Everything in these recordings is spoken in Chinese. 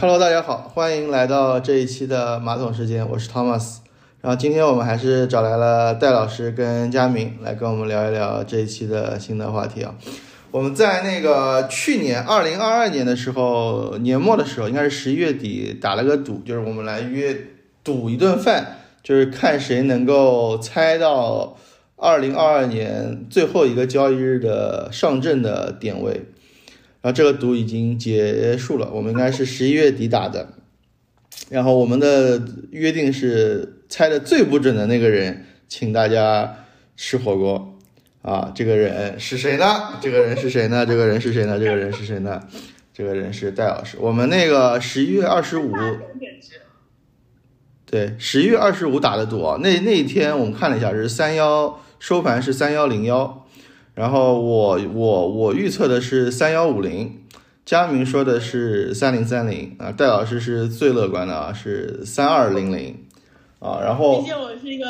Hello，大家好，欢迎来到这一期的马桶时间，我是 Thomas。然后今天我们还是找来了戴老师跟佳明来跟我们聊一聊这一期的新的话题啊。我们在那个去年二零二二年的时候，年末的时候，应该是十一月底打了个赌，就是我们来约赌一顿饭，就是看谁能够猜到二零二二年最后一个交易日的上证的点位。然后这个赌已经结束了，我们应该是十一月底打的。然后我们的约定是猜的最不准的那个人，请大家吃火锅啊！这个人是谁呢？这个人是谁呢？这个人是谁呢？这个人是谁呢？这个人是戴老师。我们那个十一月二十五，对，十一月二十五打的赌啊。那那一天我们看了一下，是三幺收盘是三幺零幺。然后我我我预测的是三幺五零，佳明说的是三零三零啊，戴老师是最乐观的啊，是三二零零啊。然后毕竟我是一个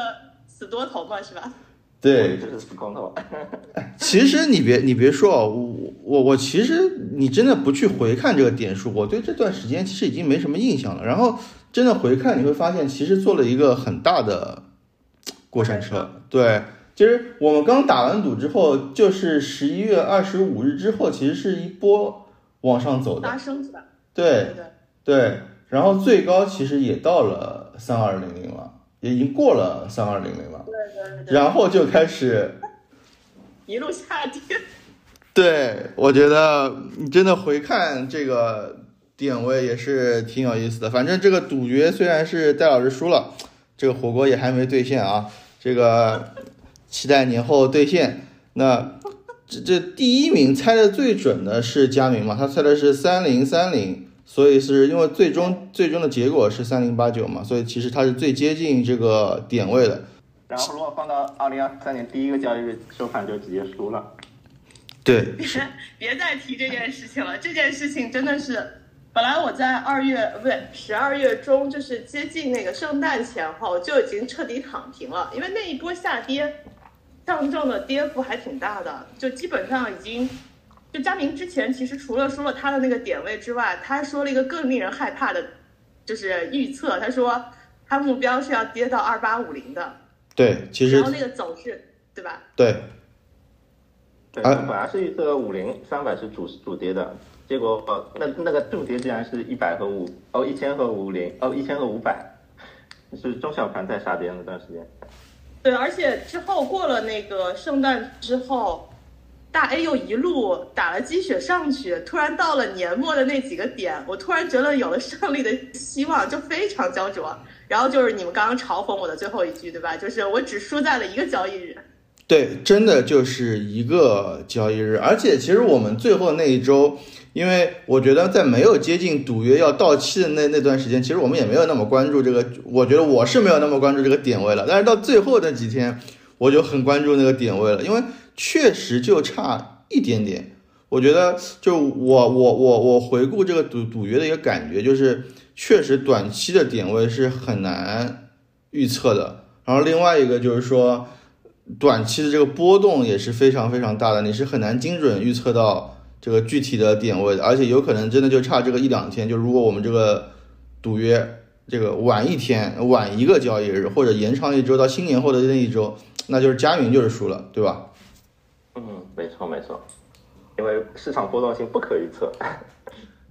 死多头嘛，是吧？对，就是死光头。其实你别你别说，我我我其实你真的不去回看这个点数，我对这段时间其实已经没什么印象了。然后真的回看，你会发现其实做了一个很大的过山车，对。其实我们刚打完赌之后，就是十一月二十五日之后，其实是一波往上走的拉升是吧？对对对，然后最高其实也到了三二零零了，也已经过了三二零零了，对对对，然后就开始 一路下跌。对，我觉得你真的回看这个点位也是挺有意思的。反正这个赌局虽然是戴老师输了，这个火锅也还没兑现啊，这个。期待年后兑现。那这这第一名猜的最准的是佳明嘛？他猜的是三零三零，所以是因为最终最终的结果是三零八九嘛，所以其实他是最接近这个点位的。然后如果放到二零二三年第一个交易日收盘就直接输了。对，别 别再提这件事情了，这件事情真的是。本来我在二月不对十二月中，就是接近那个圣诞前后就已经彻底躺平了，因为那一波下跌。上证的跌幅还挺大的，就基本上已经，就佳明之前其实除了说了他的那个点位之外，他还说了一个更令人害怕的，就是预测，他说他目标是要跌到二八五零的。对，其实然后那个走势，对吧？对。对，本来是预测五零三百是主主跌的，结果呃那那个助跌竟然是一百和五哦一千和五零哦一千和五百，是中小盘在杀跌那段时间。对，而且之后过了那个圣诞之后，大 A 又一路打了鸡血上去，突然到了年末的那几个点，我突然觉得有了胜利的希望，就非常焦灼。然后就是你们刚刚嘲讽我的最后一句，对吧？就是我只输在了一个交易日。对，真的就是一个交易日，而且其实我们最后那一周。因为我觉得在没有接近赌约要到期的那那段时间，其实我们也没有那么关注这个。我觉得我是没有那么关注这个点位了。但是到最后那几天，我就很关注那个点位了，因为确实就差一点点。我觉得就我我我我回顾这个赌赌约的一个感觉，就是确实短期的点位是很难预测的。然后另外一个就是说，短期的这个波动也是非常非常大的，你是很难精准预测到。这个具体的点位的，而且有可能真的就差这个一两天。就如果我们这个赌约这个晚一天、晚一个交易日，或者延长一周到新年后的那一周，那就是佳云就是输了，对吧？嗯，没错没错，因为市场波动性不可预测。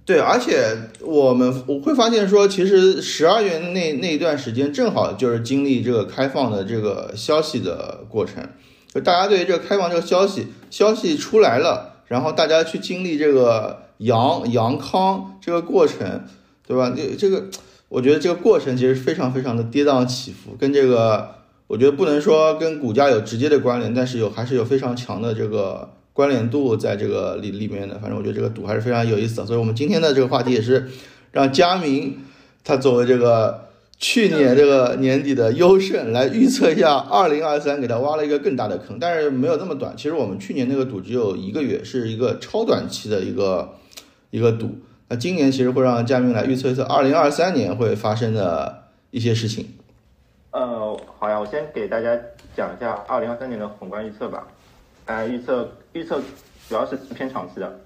对，而且我们我会发现说，其实十二月那那一段时间正好就是经历这个开放的这个消息的过程，就大家对于这个开放这个消息消息出来了。然后大家去经历这个阳阳康这个过程，对吧？这这个，我觉得这个过程其实非常非常的跌宕起伏，跟这个我觉得不能说跟股价有直接的关联，但是有还是有非常强的这个关联度在这个里里面的。反正我觉得这个赌还是非常有意思的，所以我们今天的这个话题也是让佳明他作为这个。去年这个年底的优胜来预测一下，二零二三给他挖了一个更大的坑，但是没有那么短。其实我们去年那个赌只有一个月，是一个超短期的一个一个赌。那今年其实会让嘉宾来预测一测二零二三年会发生的一些事情。呃，好呀，我先给大家讲一下二零二三年的宏观预测吧。呃，预测预测主要是偏长期的，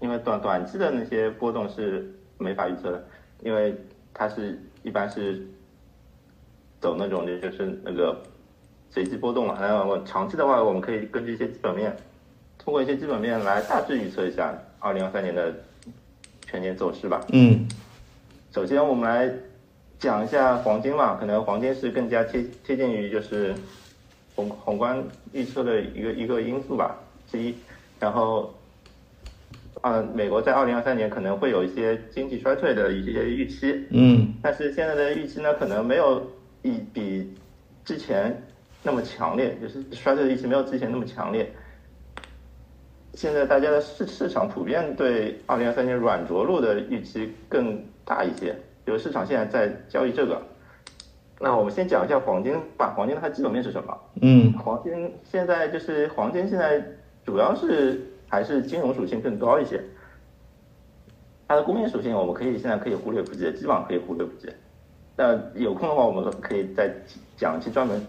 因为短短期的那些波动是没法预测的，因为它是一般是走那种就是那个随机波动嘛。然后长期的话，我们可以根据一些基本面，通过一些基本面来大致预测一下二零二三年的全年走势吧。嗯，首先我们来讲一下黄金嘛，可能黄金是更加贴贴近于就是宏宏观预测的一个一个因素吧之一。然后，啊，美国在二零二三年可能会有一些经济衰退的一些预期，嗯，但是现在的预期呢，可能没有一比之前那么强烈，就是衰退的预期没有之前那么强烈。现在大家的市市场普遍对二零二三年软着陆的预期更大一些，就是市场现在在交易这个。那我们先讲一下黄金吧，黄金它基本面是什么？嗯，黄金现在就是黄金现在。主要是还是金融属性更高一些，它的工业属性我们可以现在可以忽略不计，基本上可以忽略不计。那有空的话，我们可以再讲一期专门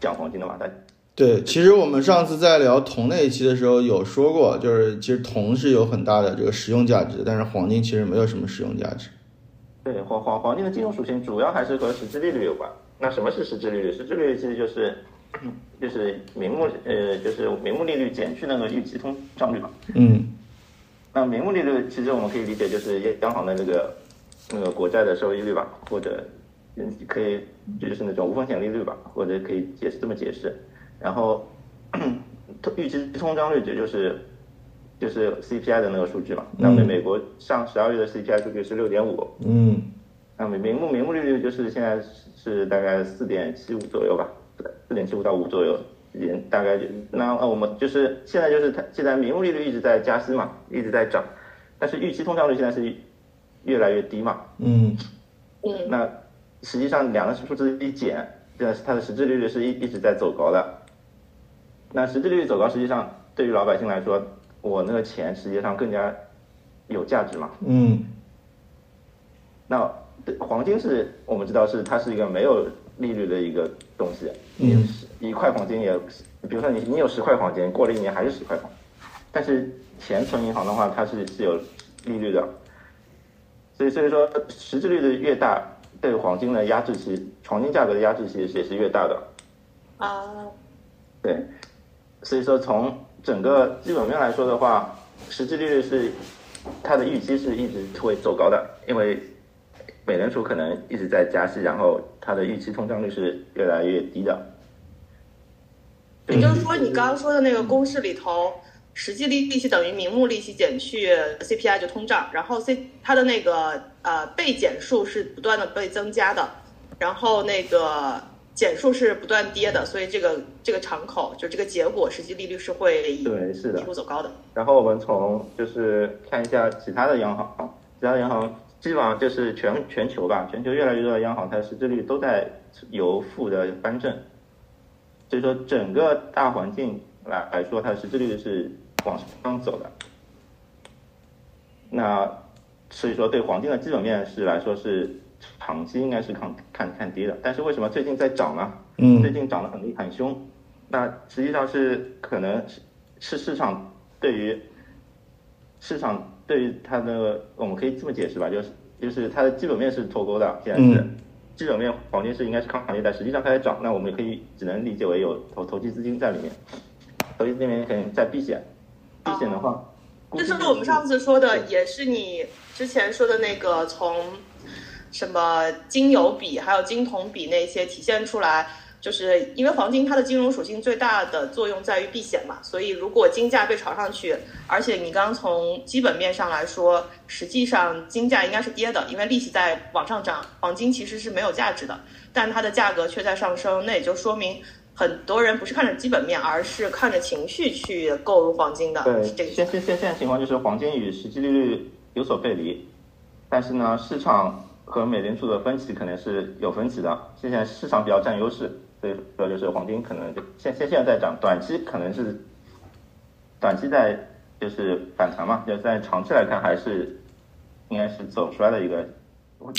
讲黄金的嘛？再对，其实我们上次在聊铜那一期的时候有说过，就是其实铜是有很大的这个实用价值，但是黄金其实没有什么实用价值。对，黄黄黄金的金融属性主要还是和实际利率有关。那什么是实质利率？实质利率其实就是。就是名目呃，就是名目利率减去那个预期通胀率嘛。嗯。那名目利率其实我们可以理解就是央行的那个那个国债的收益率吧，或者嗯可以就是那种无风险利率吧，或者可以解释这么解释。然后预期通胀率指就是就是 CPI 的那个数据嘛。那么美国上十二月的 CPI 数据是六点五。嗯。那么名目名目利率就是现在是大概四点七五左右吧。四点七五到五左右，也大概就那呃我们就是现在就是它现在名目利率一直在加息嘛，一直在涨，但是预期通胀率现在是越来越低嘛。嗯嗯。那实际上两个数字一减，这它的实质利率是一一直在走高的。那实质利率走高，实际上对于老百姓来说，我那个钱实际上更加有价值嘛。嗯。那黄金是我们知道是它是一个没有。利率的一个东西，嗯，一块黄金也，比如说你你有十块黄金，过了一年还是十块黄，但是钱存银行的话，它是是有利率的，所以所以说实质利率越大，对黄金的压制期，黄金价格的压制期也是越大的，啊，对，所以说从整个基本面来说的话，实质利率是它的预期是一直会走高的，因为。美联储可能一直在加息，然后它的预期通胀率是越来越低的。也就是说，你刚刚说的那个公式里头，实际利利息等于名目利息减去 CPI 就通胀，然后 C 它的那个呃被减数是不断的被增加的，然后那个减数是不断跌的，所以这个这个敞口就这个结果，实际利率是会对是的一路走高的。然后我们从就是看一下其他的央行，其他的央行。基本上就是全全球吧，全球越来越多的央行，它的实质率都在由负的翻正，所以说整个大环境来来说，它的实质率是往上走的。那所以说对黄金的基本面是来说是长期应该是看看看跌的，但是为什么最近在涨呢？嗯，最近涨得很厉很凶，那实际上是可能是是市场对于市场。对于它的，我们可以这么解释吧，就是就是它的基本面是脱钩的，现在是。基本面黄金是应该是抗行业的，实际上开始涨，那我们也可以只能理解为有投投机资金在里面，投机资金可能在避险，避险的话，这是我们上次说的，也是你之前说的那个从什么金油比还有金铜比那些体现出来。就是因为黄金它的金融属性最大的作用在于避险嘛，所以如果金价被炒上去，而且你刚刚从基本面上来说，实际上金价应该是跌的，因为利息在往上涨，黄金其实是没有价值的，但它的价格却在上升，那也就说明很多人不是看着基本面，而是看着情绪去购入黄金的。对，这个现现现现在情况就是黄金与实际利率有所背离，但是呢，市场和美联储的分歧可能是有分歧的，现在市场比较占优势。所以说，就是黄金可能就现现现在在涨，短期可能是短期在就是反弹嘛，就在长期来看还是应该是走出来的一个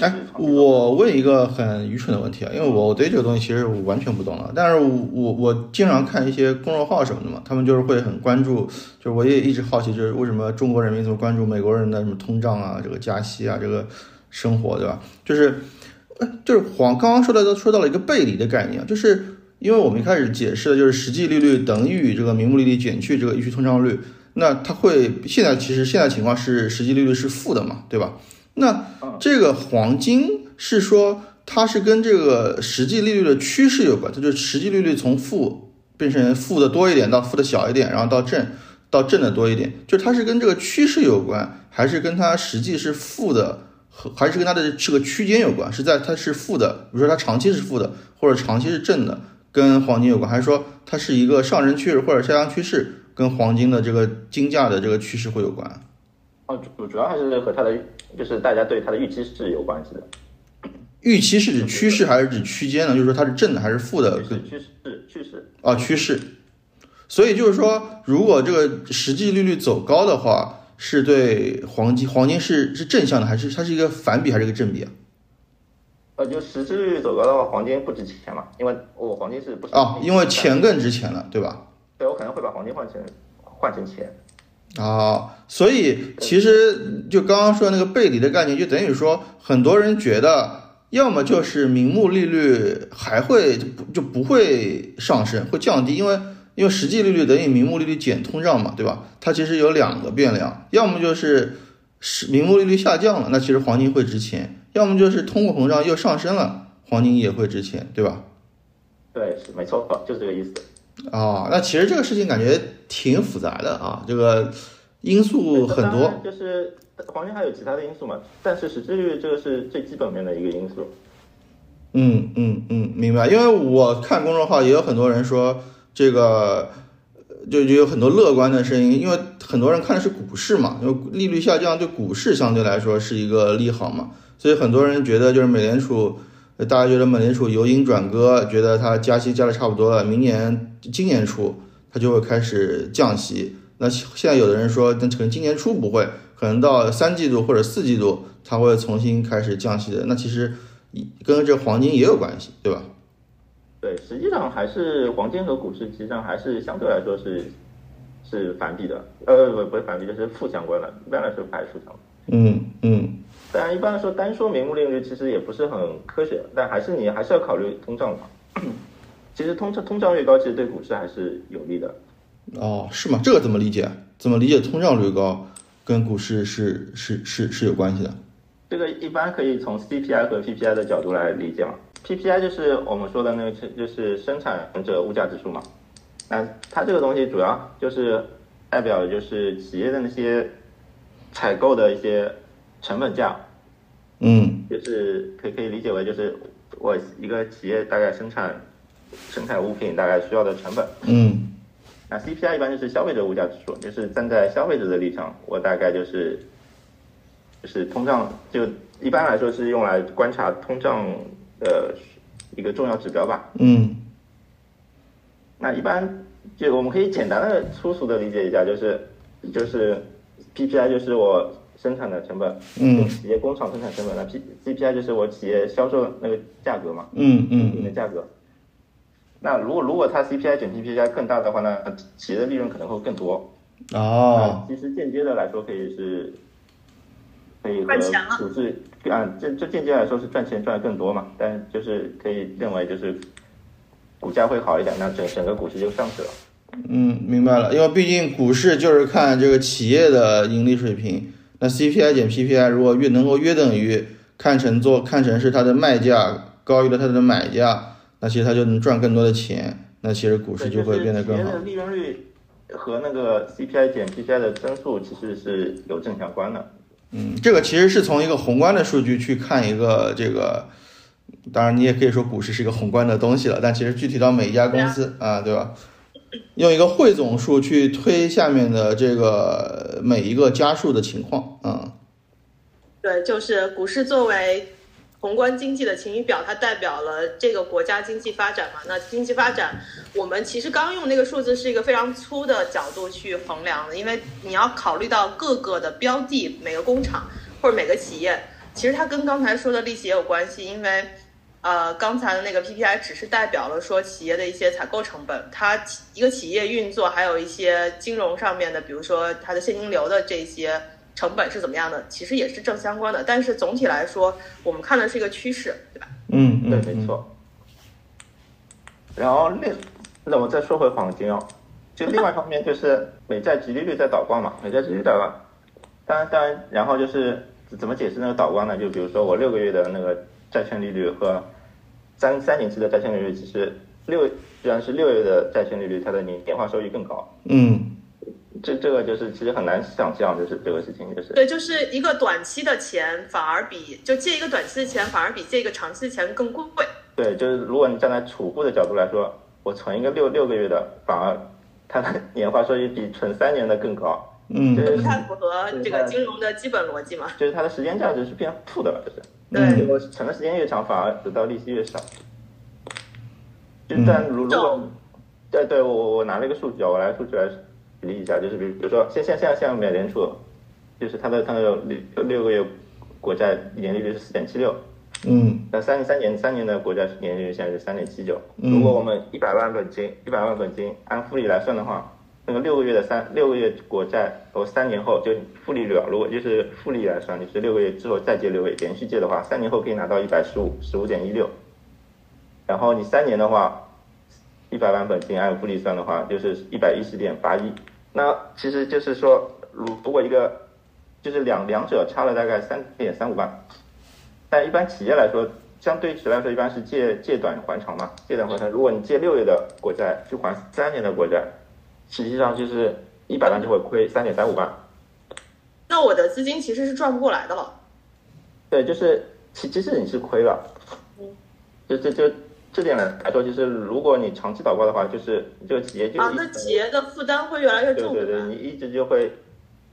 哎，我问一个很愚蠢的问题啊，因为我对这个东西其实我完全不懂了，但是我我经常看一些公众号什么的嘛，他们就是会很关注，就是我也一直好奇，就是为什么中国人民这么关注美国人的什么通胀啊，这个加息啊，这个生活，对吧？就是，就是黄刚刚说的都说到了一个背离的概念，就是因为我们一开始解释的就是实际利率等于这个名目利率减去这个预期通胀率，那它会现在其实现在情况是实际利率是负的嘛，对吧？那这个黄金是说它是跟这个实际利率的趋势有关，它就是实际利率从负变成负的多一点到负的小一点，然后到正到正的多一点，就是它是跟这个趋势有关，还是跟它实际是负的，还是跟它的这个区间有关？是在它是负的，比如说它长期是负的，或者长期是正的，跟黄金有关，还是说它是一个上升趋势或者下降趋势，跟黄金的这个金价的这个趋势会有关？哦，主主要还是和它的。就是大家对它的预期是有关系的，预期是指趋势还是指区间呢？就是说它是正的还是负的？趋势，趋势。啊，趋势。所以就是说，如果这个实际利率走高的话，是对黄金，黄金是是正向的，还是它是一个反比还是一个正比啊？呃，就实际利率走高的话，黄金不值钱嘛？因为我黄金是不哦，因为钱更值钱了，对吧？对，我可能会把黄金换成换成钱。啊，所以其实就刚刚说的那个背离的概念，就等于说很多人觉得，要么就是名目利率还会就不就不会上升，会降低，因为因为实际利率等于名目利率减通胀嘛，对吧？它其实有两个变量，要么就是是名目利率下降了，那其实黄金会值钱；要么就是通货膨胀又上升了，黄金也会值钱，对吧？对，是没错，就是这个意思。啊，那其实这个事情感觉挺复杂的啊，这个因素很多。就是黄金还有其他的因素嘛，但是实际利率这个是最基本面的一个因素。嗯嗯嗯，明白。因为我看公众号也有很多人说这个，就就有很多乐观的声音，因为很多人看的是股市嘛，因为利率下降对股市相对来说是一个利好嘛，所以很多人觉得就是美联储。大家觉得美联储由鹰转鸽，觉得它加息加的差不多了，明年今年初它就会开始降息。那现在有的人说，那可能今年初不会，可能到三季度或者四季度它会重新开始降息的。那其实跟这黄金也有关系，对吧？对，实际上还是黄金和股市，实际上还是相对来说是是反比的，呃，不不是反比，就是负相关的，一般来说还是负相关。嗯嗯。但一般来说，单说名目利率其实也不是很科学，但还是你还是要考虑通胀嘛。其实通胀通胀越高，其实对股市还是有利的。哦，是吗？这个怎么理解？怎么理解通胀率高跟股市是是是是有关系的？这个一般可以从 CPI 和 PPI 的角度来理解嘛。PPI 就是我们说的那个，就是生产者物价指数嘛。那它这个东西主要就是代表就是企业的那些采购的一些。成本价，嗯，就是可以可以理解为就是我一个企业大概生产生产物品大概需要的成本，嗯，那 CPI 一般就是消费者物价指数，就是站在消费者的立场，我大概就是就是通胀就一般来说是用来观察通胀的一个重要指标吧，嗯，那一般就我们可以简单的粗俗的理解一下，就是就是 PPI 就是我。生产的成本，嗯，企业工厂生产成本，那 P C P I 就是我企业销售那个价格嘛，嗯嗯，定的价格。那如果如果它 C P I 减 P P I 更大的话，那企业的利润可能会更多。哦，其实间接的来说可以是，可以和股市啊，这这间接来说是赚钱赚的更多嘛，但就是可以认为就是股价会好一点，那整整个股市就上去了。嗯，明白了，因为毕竟股市就是看这个企业的盈利水平。那 CPI 减 PPI 如果越能够约等于看成做看成是它的卖价高于了它的买价，那其实它就能赚更多的钱，那其实股市就会变得更好。利润率和那个 CPI 减 PPI 的增速其实是有正相关的。嗯，这个其实是从一个宏观的数据去看一个这个，当然你也可以说股市是一个宏观的东西了，但其实具体到每一家公司啊，对吧？用一个汇总数去推下面的这个每一个家数的情况，嗯，对，就是股市作为宏观经济的晴雨表，它代表了这个国家经济发展嘛。那经济发展，我们其实刚用那个数字是一个非常粗的角度去衡量的，因为你要考虑到各个的标的、每个工厂或者每个企业其实它跟刚才说的利息也有关系，因为呃，刚才的那个 PPI 只是代表了说企业的一些采购成本，它一个企业运作还有一些金融上面的，比如说它的现金流的这些成本是怎么样的，其实也是正相关的。但是总体来说，我们看的是一个趋势，对吧？嗯对，没错。然后另，那我再说回黄金哦，就另外一方面就是美债直利率在倒挂嘛，美债直利率倒挂，当然当然，然后就是怎么解释那个倒挂呢？就比如说我六个月的那个债券利率和三三年期的债券利率，其实六虽然是六月的债券利率，它的年年化收益更高。嗯这这个就是其实很难想象，就是这个事情就是对，就是一个短期的钱反而比就借一个短期的钱反而比借一个长期的钱更贵。对，就是如果你站在储户的角度来说，我存一个六六个月的，反而它的 年化收益比存三年的更高。嗯就是不太符合这个金融的基本逻辑嘛？就是它的时间价值是变负的了，就是。嗯对，我存的时间越长，反而得到利息越少。就嗯但如如果懂，对对，我我我拿了一个数据啊，我来数据来举例一下，就是比如比如说，像现现在像美联储，就是它的它的六六个月国债年利率是四点七六，嗯那三三年三年的国债年利率现在是三点七九。嗯如果我们一百万本金，一百万本金按复利来算的话，那个六个月的三六个月国债，和三年后就复利率啊，如果就是复利来算，就是六个月之后再借六个月，连续借的话，三年后可以拿到一百十五十五点一六。然后你三年的话，一百万本金按复利算的话，就是一百一十点八一。那其实就是说，如如果一个就是两两者差了大概三点三五万，但一般企业来说，相对值来说，一般是借借短还长嘛，借短还长。如果你借六月的国债去还三年的国债，实际上就是一百万就会亏三点三五万。那我的资金其实是赚不过来的了。对，就是其其实你是亏了就，就这就这点来说，就是如果你长期倒挂的话，就是这个企业就啊，那企业的负担会越来越重，对对对，你一直就会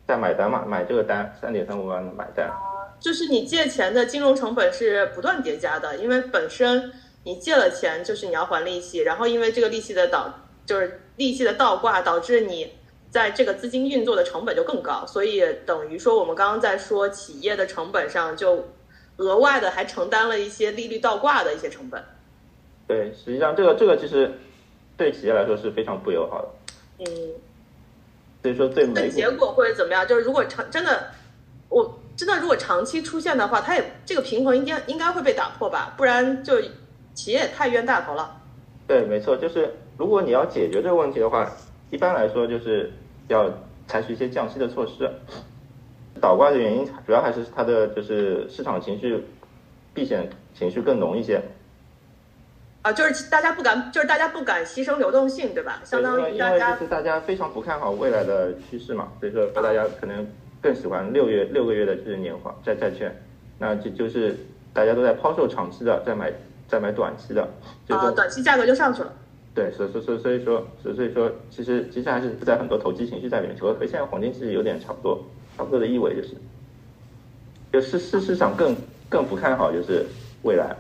在买单嘛，买这个单三点三五万的买单。就是你借钱的金融成本是不断叠加的，因为本身你借了钱，就是你要还利息，然后因为这个利息的倒，就是利息的倒挂，导致你在这个资金运作的成本就更高，所以等于说我们刚刚在说企业的成本上，就额外的还承担了一些利率倒挂的一些成本。对，实际上这个这个其实对企业来说是非常不友好的，嗯，所以说对那美股结果会怎么样？就是如果长真的，我真的如果长期出现的话，它也这个平衡应该应该会被打破吧，不然就企业也太冤大头了。对，没错，就是如果你要解决这个问题的话，一般来说就是要采取一些降息的措施。倒挂的原因主要还是它的就是市场情绪避险情绪更浓一些，啊，就是大家不敢，就是大家不敢牺牲流动性，对吧？相当于大家就是大家非常不看好未来的趋势嘛，所以说大家可能更喜欢六月六个月的就是年化债债券，那就就是大家都在抛售长期的，在买在买短期的，所以啊，短期价格就上去了。对，所所所所以说，所所以说，其实其实还是在很多投机情绪在里面，和和现在黄金其实有点差不多，差不多的意味就是，就是市市场更更不看好就是未来，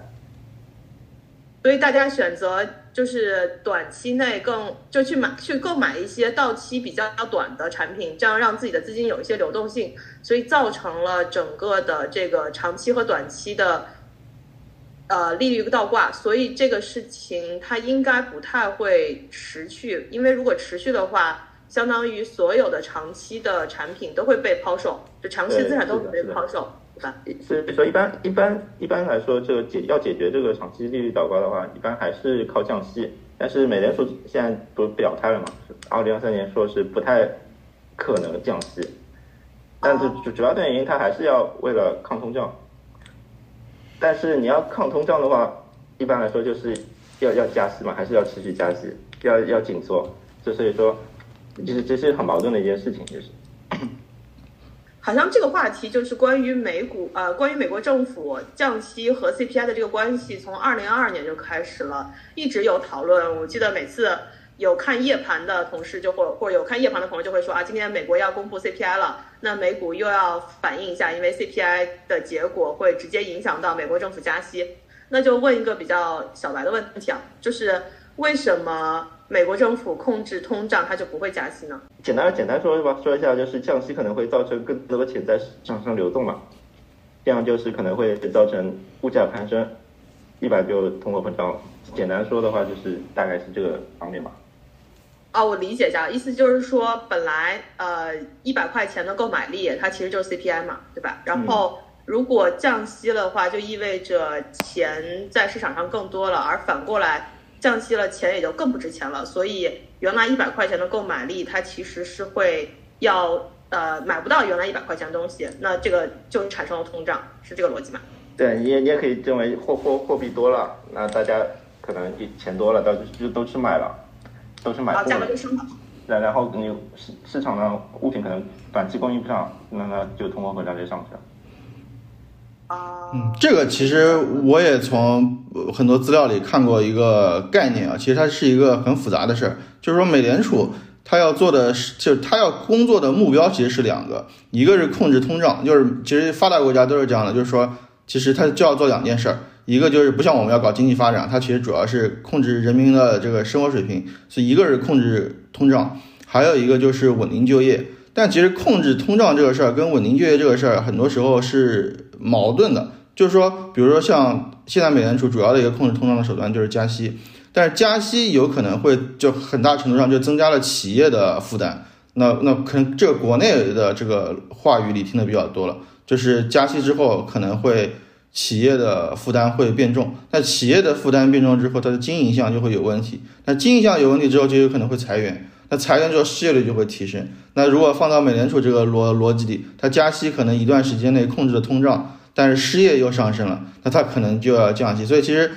所以大家选择就是短期内更就去买去购买一些到期比较短的产品，这样让自己的资金有一些流动性，所以造成了整个的这个长期和短期的呃利率倒挂，所以这个事情它应该不太会持续，因为如果持续的话，相当于所有的长期的产品都会被抛售，就长期资产都会被抛售？所以说一般一般一般来说，这个解要解决这个长期利率倒挂的话，一般还是靠降息。但是美联储现在不是表态了嘛？二零二三年说是不太可能降息，但是主主要的原因它还是要为了抗通胀。但是你要抗通胀的话，一般来说就是要要加息嘛，还是要持续加息，要要紧缩。就所以说，其实这是很矛盾的一件事情，就是。好像这个话题就是关于美股，呃，关于美国政府降息和 CPI 的这个关系，从二零二二年就开始了，一直有讨论。我记得每次有看夜盘的同事就会，或者有看夜盘的朋友就会说啊，今天美国要公布 CPI 了，那美股又要反映一下，因为 CPI 的结果会直接影响到美国政府加息。那就问一个比较小白的问题啊，就是为什么美国政府控制通胀，它就不会加息呢？简单简单说吧，说一下，就是降息可能会造成更多的钱在市场上流动嘛。这样就是可能会造成物价攀升，一百就通货膨胀。简单说的话，就是大概是这个方面吧。啊，我理解一下，意思就是说，本来呃一百块钱的购买力，它其实就是 CPI 嘛，对吧？然后如果降息的话，就意味着钱在市场上更多了，而反过来降息了，钱也就更不值钱了。所以原来一百块钱的购买力，它其实是会要呃买不到原来一百块钱的东西，那这个就产生了通胀，是这个逻辑吗？对，你也你也可以认为货货货币多了，那大家可能钱多了，到就都去买了。都去买货，价格就升了。然然后你市市场上物品可能短期供应不上，那那就通货膨胀就上去了。嗯，这个其实我也从很多资料里看过一个概念啊，其实它是一个很复杂的事儿，就是说美联储它要做的是，就是它要工作的目标其实是两个，一个是控制通胀，就是其实发达国家都是这样的，就是说其实它就要做两件事儿。一个就是不像我们要搞经济发展，它其实主要是控制人民的这个生活水平，所以一个是控制通胀，还有一个就是稳定就业。但其实控制通胀这个事儿跟稳定就业这个事儿，很多时候是矛盾的。就是说，比如说像现在美联储主要的一个控制通胀的手段就是加息，但是加息有可能会就很大程度上就增加了企业的负担。那那可能这个国内的这个话语里听的比较多了，就是加息之后可能会。企业的负担会变重，那企业的负担变重之后，它的经营项就会有问题。那经营项有问题之后，就有可能会裁员。那裁员之后，失业率就会提升。那如果放到美联储这个逻逻辑里，它加息可能一段时间内控制了通胀，但是失业又上升了，那它可能就要降息。所以其实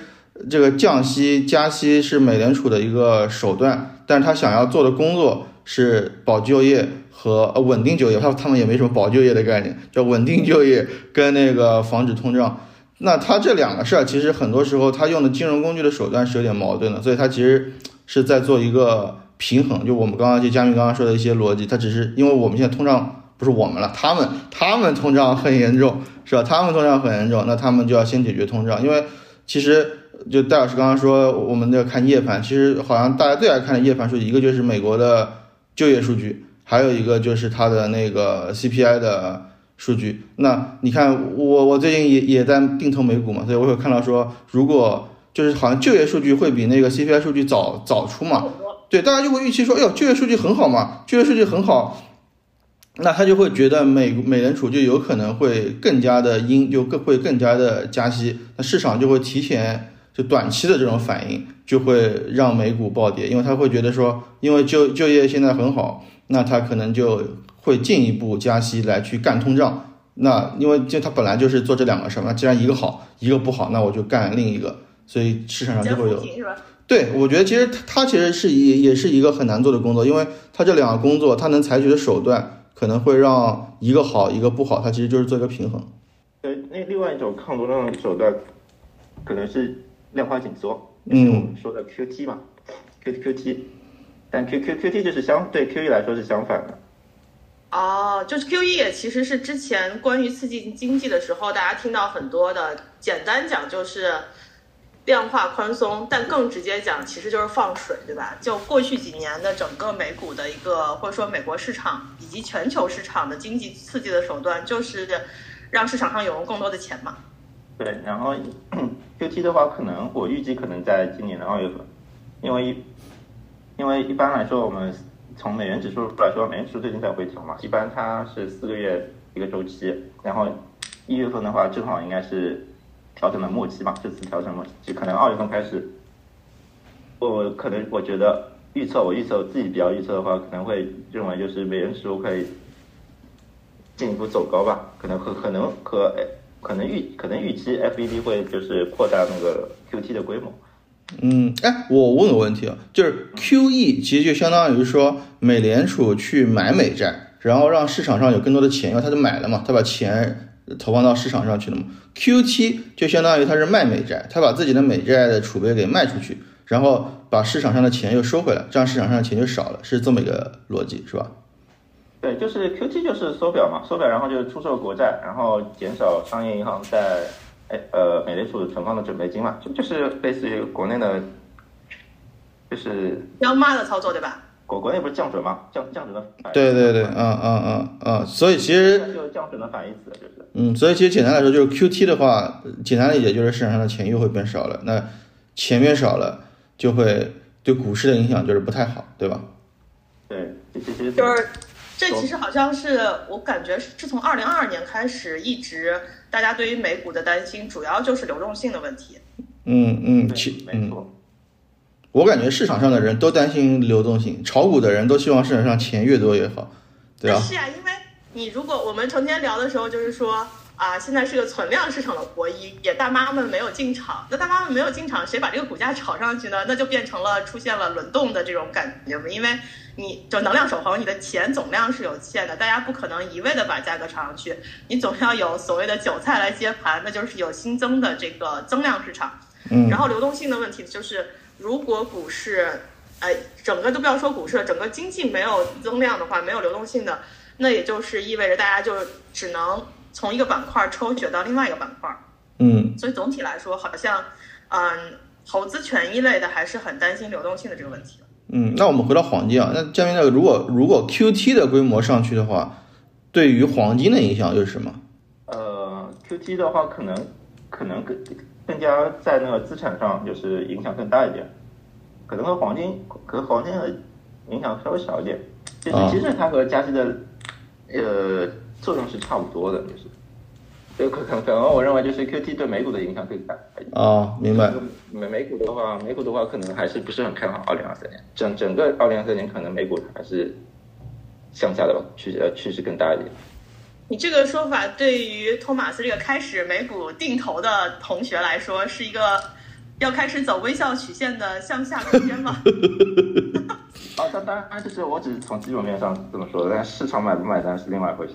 这个降息、加息是美联储的一个手段，但是他想要做的工作是保就业和呃稳定就业。他他们也没什么保就业的概念，叫稳定就业跟那个防止通胀。那他这两个事儿，其实很多时候他用的金融工具的手段是有点矛盾的，所以他其实是在做一个平衡。就我们刚刚就嘉宾刚刚说的一些逻辑，他只是因为我们现在通胀不是我们了，他们他们通胀很严重，是吧？他们通胀很严重，那他们就要先解决通胀。因为其实就戴老师刚刚说，我们要看夜盘，其实好像大家最爱看的夜盘数据，一个就是美国的就业数据，还有一个就是它的那个 CPI 的。数据，那你看我我最近也也在定投美股嘛，所以我有看到说，如果就是好像就业数据会比那个 CPI 数据早早出嘛，对，大家就会预期说，哎呦，就业数据很好嘛，就业数据很好，那他就会觉得美美联储就有可能会更加的阴，就更会更加的加息，那市场就会提前就短期的这种反应就会让美股暴跌，因为他会觉得说，因为就就业现在很好，那他可能就。会进一步加息来去干通胀，那因为就他本来就是做这两个事儿嘛，既然一个好，一个不好，那我就干另一个，所以市场上就会有。对，我觉得其实它它其实是也也是一个很难做的工作，因为他这两个工作他能采取的手段可能会让一个好一个不好，他其实就是做一个平衡。呃，那另外一种抗通胀的手段可能是量化紧缩，就是我们说的 QT 嘛，Q QT，但 Q Q QT 就是相对 QE 来说是相反的。哦，就是 Q E 也其实是之前关于刺激经济的时候，大家听到很多的。简单讲就是量化宽松，但更直接讲其实就是放水，对吧？就过去几年的整个美股的一个，或者说美国市场以及全球市场的经济刺激的手段，就是让市场上涌入更多的钱嘛。对，然后 Q T 的话，可能我预计可能在今年的二月份，因为因为一般来说我们。从美元指数来说，美元指数最近在回调嘛，一般它是四个月一个周期，然后一月份的话正好应该是调整的末期嘛，这次调整末期可能二月份开始，我可能我觉得预测我预测我自己比较预测的话，可能会认为就是美元指数会进一步走高吧，可能可可能可可能预可能预期 FED 会就是扩大那个 QT 的规模。嗯，哎，我问个问题啊，就是 Q E 其实就相当于说美联储去买美债，然后让市场上有更多的钱，因为他就买了嘛，他把钱投放到市场上去了嘛。Q T 就相当于他是卖美债，他把自己的美债的储备给卖出去，然后把市场上的钱又收回来，这样市场上的钱就少了，是这么一个逻辑，是吧？对，就是 Q T 就是缩表嘛，缩表然后就是出售国债，然后减少商业银行在。哎，呃，美联储存放的准备金嘛，就就是类似于国内的，就是央妈的操作，对吧？国国内不是降准嘛？降降准的反义词。对对对，嗯嗯嗯嗯，所以其实就是降准的反义词，就是。嗯，所以其实简单来说，就是 QT 的话，简单理解就是市场上的钱又会变少了。那钱变少了，就会对股市的影响就是不太好，对吧？对，就是这其实好像是我感觉是从二零二二年开始，一直大家对于美股的担心，主要就是流动性的问题。嗯嗯，其嗯，没错。我感觉市场上的人都担心流动性，炒股的人都希望市场上钱越多越好，对吧？是啊、因为你如果我们成天聊的时候，就是说啊，现在是个存量市场的博弈，也大妈们没有进场，那大妈们没有进场，谁把这个股价炒上去呢？那就变成了出现了轮动的这种感觉嘛，因为你就能量守恒，你的钱总量是有限的，大家不可能一味的把价格炒上去，你总要有所谓的韭菜来接盘，那就是有新增的这个增量市场。嗯然后流动性的问题就是，如果股市，呃，整个都不要说股市了，整个经济没有增量的话，没有流动性的，那也就是意味着大家就只能从一个板块抽血到另外一个板块。嗯所以总体来说，好像，嗯，投资权益类的还是很担心流动性的这个问题。嗯，那我们回到黄金啊，那江明那个，如果如果 QT 的规模上去的话，对于黄金的影响又是什么？呃，QT 的话，可能可能更更加在那个资产上就是影响更大一点，可能和黄金和黄金的影响稍微小一点。就是啊其实它和加息的呃作用是差不多的，就是。就可可可能我认为就是 QT 对美股的影响更大一点。啊，明白。美美股的话，美股的话可能还是不是很看好二零二三年，整整个二零二三年可能美股还是向下的吧，趋呃趋势更大一点。你这个说法对于托马斯这个开始美股定投的同学来说，是一个要开始走微笑曲线的向下空间吗？啊，当当然就是我只是从基本面上这么说的，但市场买不买单是另外一回事。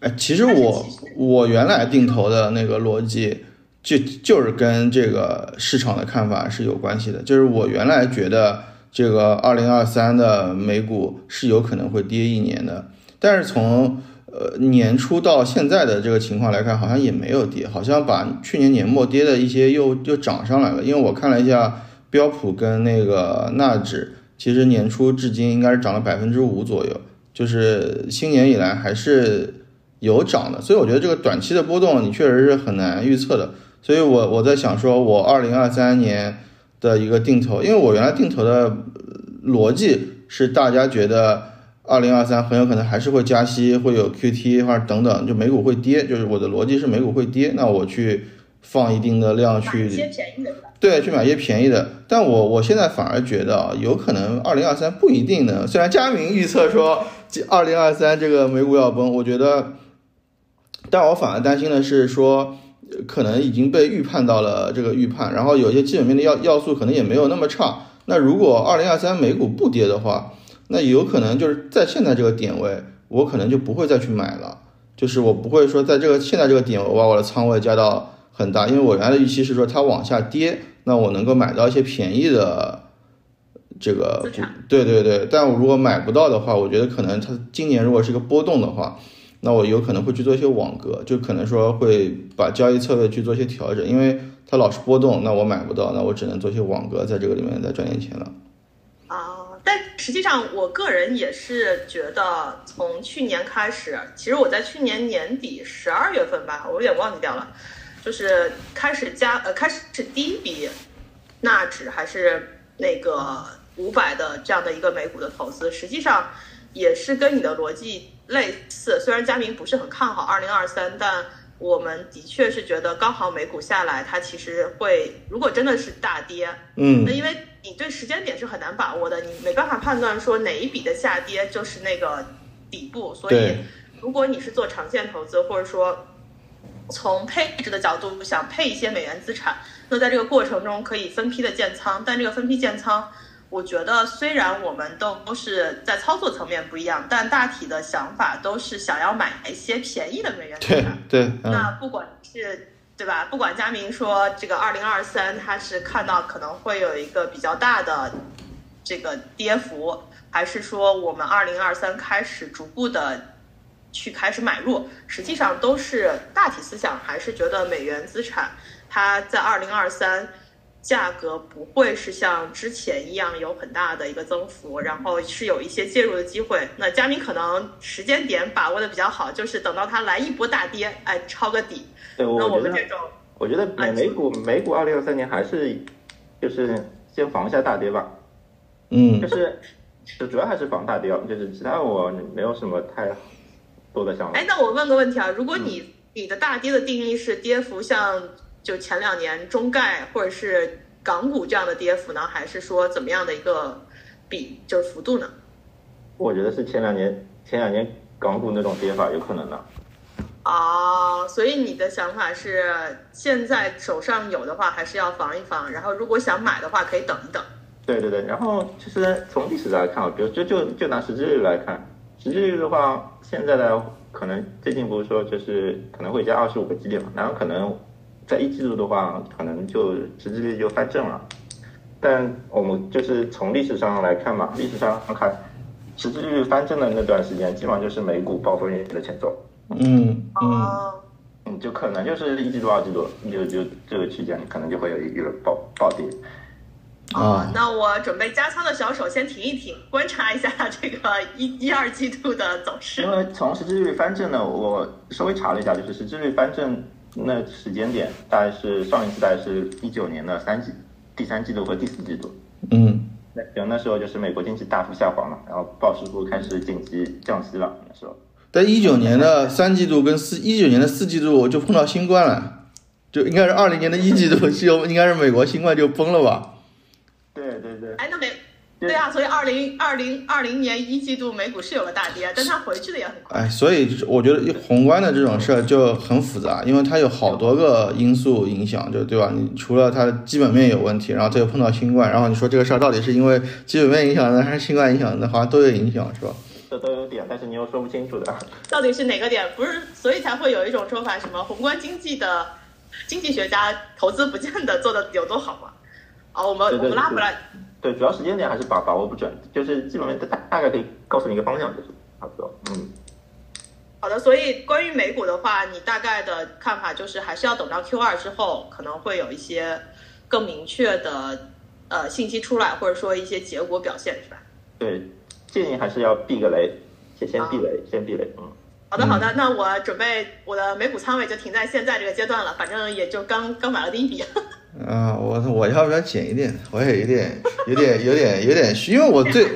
哎，其实我我原来定投的那个逻辑，就就是跟这个市场的看法是有关系的。就是我原来觉得这个二零二三的美股是有可能会跌一年的，但是从呃年初到现在的这个情况来看，好像也没有跌，好像把去年年末跌的一些又又涨上来了。因为我看了一下标普跟那个纳指，其实年初至今应该是涨了百分之五左右，就是新年以来还是。有涨的，所以我觉得这个短期的波动你确实是很难预测的。所以我我在想说，我二零二三年的一个定投，因为我原来定投的逻辑是大家觉得二零二三很有可能还是会加息，会有 QT 或者等等，就美股会跌，就是我的逻辑是美股会跌，那我去放一定的量去？对，去买一些便宜的。但我我现在反而觉得啊，有可能二零二三不一定呢。虽然佳明预测说二零二三这个美股要崩，我觉得。但我反而担心的是说，可能已经被预判到了这个预判，然后有些基本面的要要素可能也没有那么差。那如果二零二三美股不跌的话，那有可能就是在现在这个点位，我可能就不会再去买了，就是我不会说在这个现在这个点位我把我的仓位加到很大，因为我原来的预期是说它往下跌，那我能够买到一些便宜的这个股，对对对。但我如果买不到的话，我觉得可能它今年如果是个波动的话。那我有可能会去做一些网格，就可能说会把交易策略去做一些调整，因为它老是波动，那我买不到，那我只能做一些网格，在这个里面再赚点钱了。啊，但实际上我个人也是觉得，从去年开始，其实我在去年年底十二月份吧，我有点忘记掉了，就是开始加呃开始是第一笔纳指还是那个五百的这样的一个美股的投资，实际上也是跟你的逻辑。类似，虽然佳明不是很看好二零二三，但我们的确是觉得刚好美股下来，它其实会，如果真的是大跌，嗯，那因为你对时间点是很难把握的，你没办法判断说哪一笔的下跌就是那个底部，所以如果你是做长线投资，或者说从配置的角度想配一些美元资产，那在这个过程中可以分批的建仓，但这个分批建仓。我觉得虽然我们都都是在操作层面不一样，但大体的想法都是想要买一些便宜的美元资产。对对，嗯、那不管是对吧？不管佳明说这个二零二三，他是看到可能会有一个比较大的这个跌幅，还是说我们二零二三开始逐步的去开始买入，实际上都是大体思想还是觉得美元资产它在二零二三。价格不会是像之前一样有很大的一个增幅，然后是有一些介入的机会。那佳明可能时间点把握的比较好，就是等到它来一波大跌，哎，抄个底。对，那我们这种，我觉得美美股美股二零二三年还是就是先防一下大跌吧。嗯，就是就主要还是防大跌，就是其他我没有什么太哎，那我问个问题啊，如果你你的大跌的定义是跌幅像？就前两年中概或者是港股这样的跌幅呢，还是说怎么样的一个比就是幅度呢？我觉得是前两年前两年港股那种跌法有可能的。啊，所以你的想法是现在手上有的话还是要防一防，然后如果想买的话可以等一等。对对对，然后其实从历史来看，比如就就就拿实际率来看，实际率的话，现在的可能最近不是说就是可能会加二十五个基点嘛，然后可能。在一季度的话，可能就实际率就翻正了，但我们就是从历史上来看嘛，历史上看，实际率翻正的那段时间，基本上就是美股暴风雨的前奏。嗯嗯，嗯，就可能就是一季度、二季度，就就这个区间，可能就会有一个暴暴跌。啊，那我准备加仓的小手先停一停，观察一下这个一一二季度的走势。因为从实际率翻正呢，我稍微查了一下，就是实际率翻正。那时间点大概是上一次大概是一九年的三季，第三季度和第四季度。嗯，那那时候就是美国经济大幅下滑嘛，然后鲍师傅开始紧急降息了。那时候，在一九年的三季度跟四一九年的四季度我就碰到新冠了，就应该是二零年的一季度 就应该是美国新冠就崩了吧？对对对。哎，那没。对啊，所以二零二零二零年一季度美股是有个大跌，但它回去的也很快。哎，所以我觉得宏观的这种事儿就很复杂，因为它有好多个因素影响，就对吧？你除了它基本面有问题，然后它又碰到新冠，然后你说这个事儿到底是因为基本面影响的还是新冠影响的，好像都有影响，是吧？这都有点，但是你又说不清楚的。到底是哪个点？不是，所以才会有一种说法，什么宏观经济的经济学家投资不见得做的有多好嘛？好，我们我们拉回来。对，主要时间点还是把把握不准，就是基本面大大概可以告诉你一个方向，就是差不多。嗯，好的。所以关于美股的话，你大概的看法就是还是要等到 Q 二之后，可能会有一些更明确的呃信息出来，或者说一些结果表现，是吧？对，建议还是要避个雷，先先避雷，先避雷。嗯。好的，好的。那我准备我的美股仓位就停在现在这个阶段了，反正也就刚刚买了第一笔。啊，我我要不要减一点？我也有点有点有点有点虚，因为我最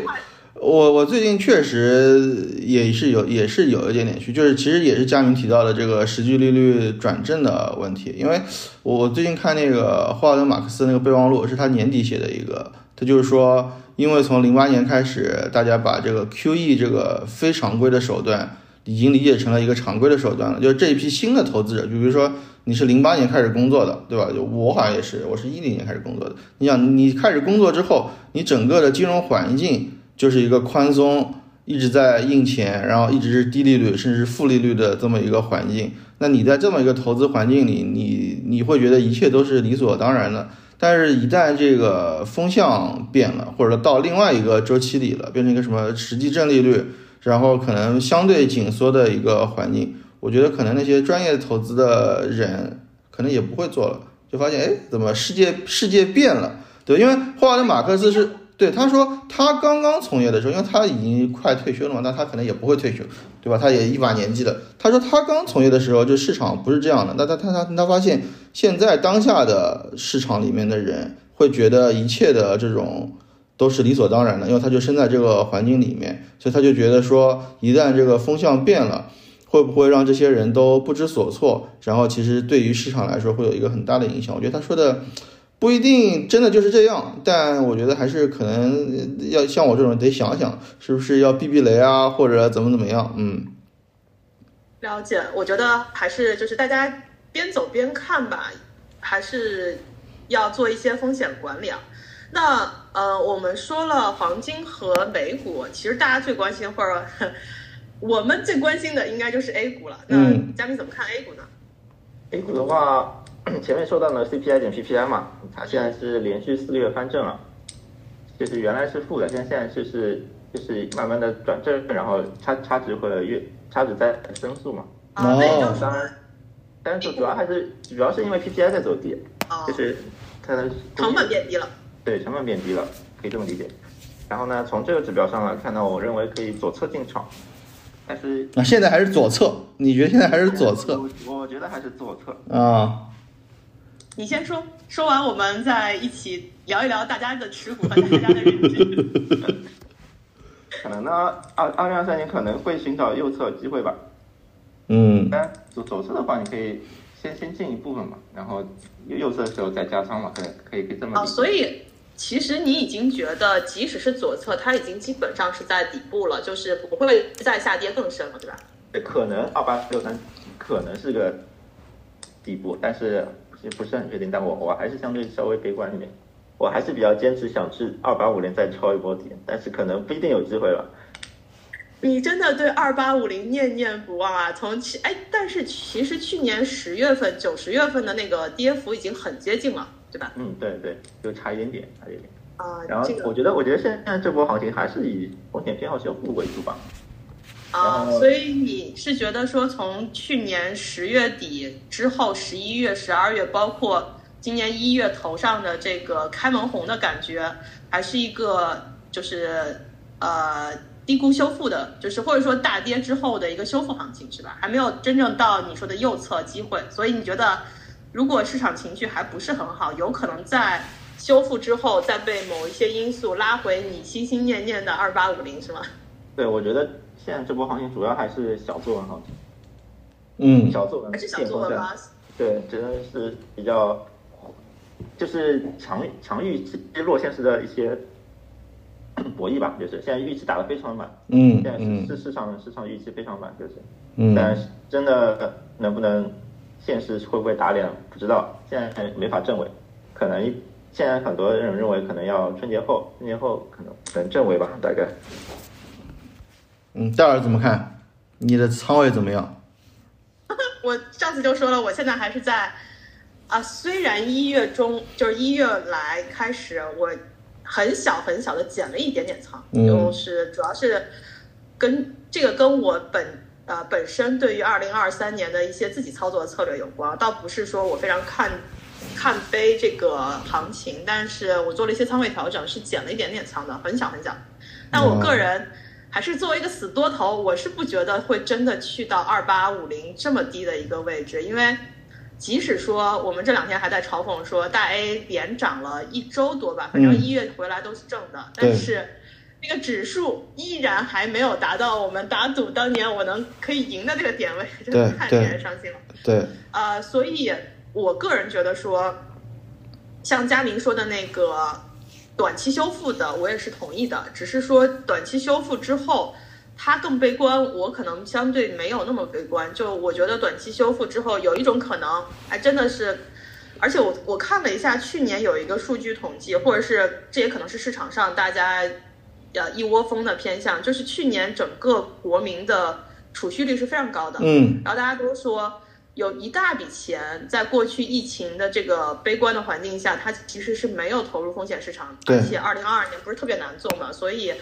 我我最近确实也是有也是有一点点虚，就是其实也是佳明提到的这个实际利率转正的问题，因为我最近看那个霍华德马克思那个备忘录是他年底写的一个，他就是说，因为从零八年开始，大家把这个 QE 这个非常规的手段已经理解成了一个常规的手段了，就是这一批新的投资者，就比如说。你是零八年开始工作的，对吧？我好像也是，我是一零年开始工作的。你想，你开始工作之后，你整个的金融环境就是一个宽松，一直在印钱，然后一直是低利率甚至负利率的这么一个环境。那你在这么一个投资环境里，你你会觉得一切都是理所当然的。但是，一旦这个风向变了，或者说到另外一个周期里了，变成一个什么实际正利率，然后可能相对紧缩的一个环境。我觉得可能那些专业投资的人可能也不会做了，就发现哎，怎么世界世界变了？对，因为霍华德马克思是对他说，他刚刚从业的时候，因为他已经快退休了嘛，那他可能也不会退休，对吧？他也一把年纪了。他说他刚从业的时候，就市场不是这样的。那他他他他发现现在当下的市场里面的人会觉得一切的这种都是理所当然的，因为他就生在这个环境里面，所以他就觉得说，一旦这个风向变了。会不会让这些人都不知所措？然后其实对于市场来说会有一个很大的影响。我觉得他说的不一定真的就是这样，但我觉得还是可能要像我这种得想想，是不是要避避雷啊，或者怎么怎么样？嗯，了解。我觉得还是就是大家边走边看吧，还是要做一些风险管理啊。那呃，我们说了黄金和美股，其实大家最关心或者。我们最关心的应该就是 A 股了。那嘉宾怎么看 A 股呢？A 股的话，前面说到了 CPI 减 PPI 嘛，它现在是连续四个月翻正了，就是原来是负的，现在现在就是就是慢慢的转正，然后差差值会越差值在增速嘛。哦。当然，但是主要还是主要是因为 PPI 在走低。哦就是它的成本变低了。对，成本变低了，可以这么理解。然后呢，从这个指标上来看呢，我认为可以左侧进场，但是啊，现在还是左侧，你觉得现在还是左侧我我觉得还是左侧。啊？你先说，说完我们再一起聊一聊大家的持股和大家的认知。可能呢，二二零二三年可能会寻找右侧机会吧。嗯但左左侧的话，你可以先先进一部分嘛，然后右右侧的时候再加仓嘛，可能可以可以这么哦，理解。所以其实你已经觉得，即使是左侧，它已经基本上是在底部了，就是不会再下跌更深了，对吧？可能二八六三可能是个底部，但是也不是很确定。但我我还是相对稍微悲观一点，我还是比较坚持想去二八五零再抄一波底，但是可能不一定有机会了。你真的对二八五零念念不忘啊！从去哎，但是其实去年十月份、九十月份的那个跌幅已经很接近了，对吧？嗯，对对，就差一点点，差一点点。啊、然后我觉得，我觉得现在这波行情还是以风险偏好修复为主吧。啊、所以你是觉得说，从去年十月底之后，十一月、十二月，包括今年一月头上的这个开门红的感觉，还是一个就是呃低估修复的，就是或者说大跌之后的一个修复行情，是吧？还没有真正到你说的右侧机会，所以你觉得，如果市场情绪还不是很好，有可能在修复之后再被某一些因素拉回你心心念念的二八五零，是吗？对，我觉得现在这波行情主要还是小作文行情，嗯小作文还是小。作文吗？对，真的是比较，就是强强预期落现实的一些 博弈吧，就是现在预期打得非常满，嗯现在是市场市场预期非常满，就是，嗯但是真的能不能现实会不会打脸不知道，现在还没法证伪，可能现在很多人认为可能要春节后，春节后可能能证伪吧，大概。嗯，戴尔怎么看？你的仓位怎么样？我上次就说了，我现在还是在啊，虽然一月中就是一月来开始，我很小很小的减了一点点仓，嗯就是主要是跟这个跟我本呃本身对于二零二三年的一些自己操作的策略有关，倒不是说我非常看看悲这个行情，但是我做了一些仓位调整，是减了一点点仓的，很小很小。但我个人还是作为一个死多头，我是不觉得会真的去到二八五零这么低的一个位置，因为即使说我们这两天还在嘲讽说大 A 连涨了一周多吧，反正嗯。一月回来都是正的，对。但是那个指数依然还没有达到我们打赌当年我能可以赢的那个点位，真的太令人伤心了。对，呃，所以我个人觉得说，像佳明说的那个短期修复的，我也是同意的。只是说短期修复之后，他更悲观，我可能相对没有那么悲观。就我觉得短期修复之后，有一种可能，还真的是。而且我我看了一下，去年有一个数据统计，或者是这也可能是市场上大家呃一窝蜂的偏向，就是去年整个国民的储蓄率是非常高的。嗯然后大家都说有一大笔钱在过去疫情的这个悲观的环境下，它其实是没有投入风险市场，而且二零二二年不是特别难做嘛，所以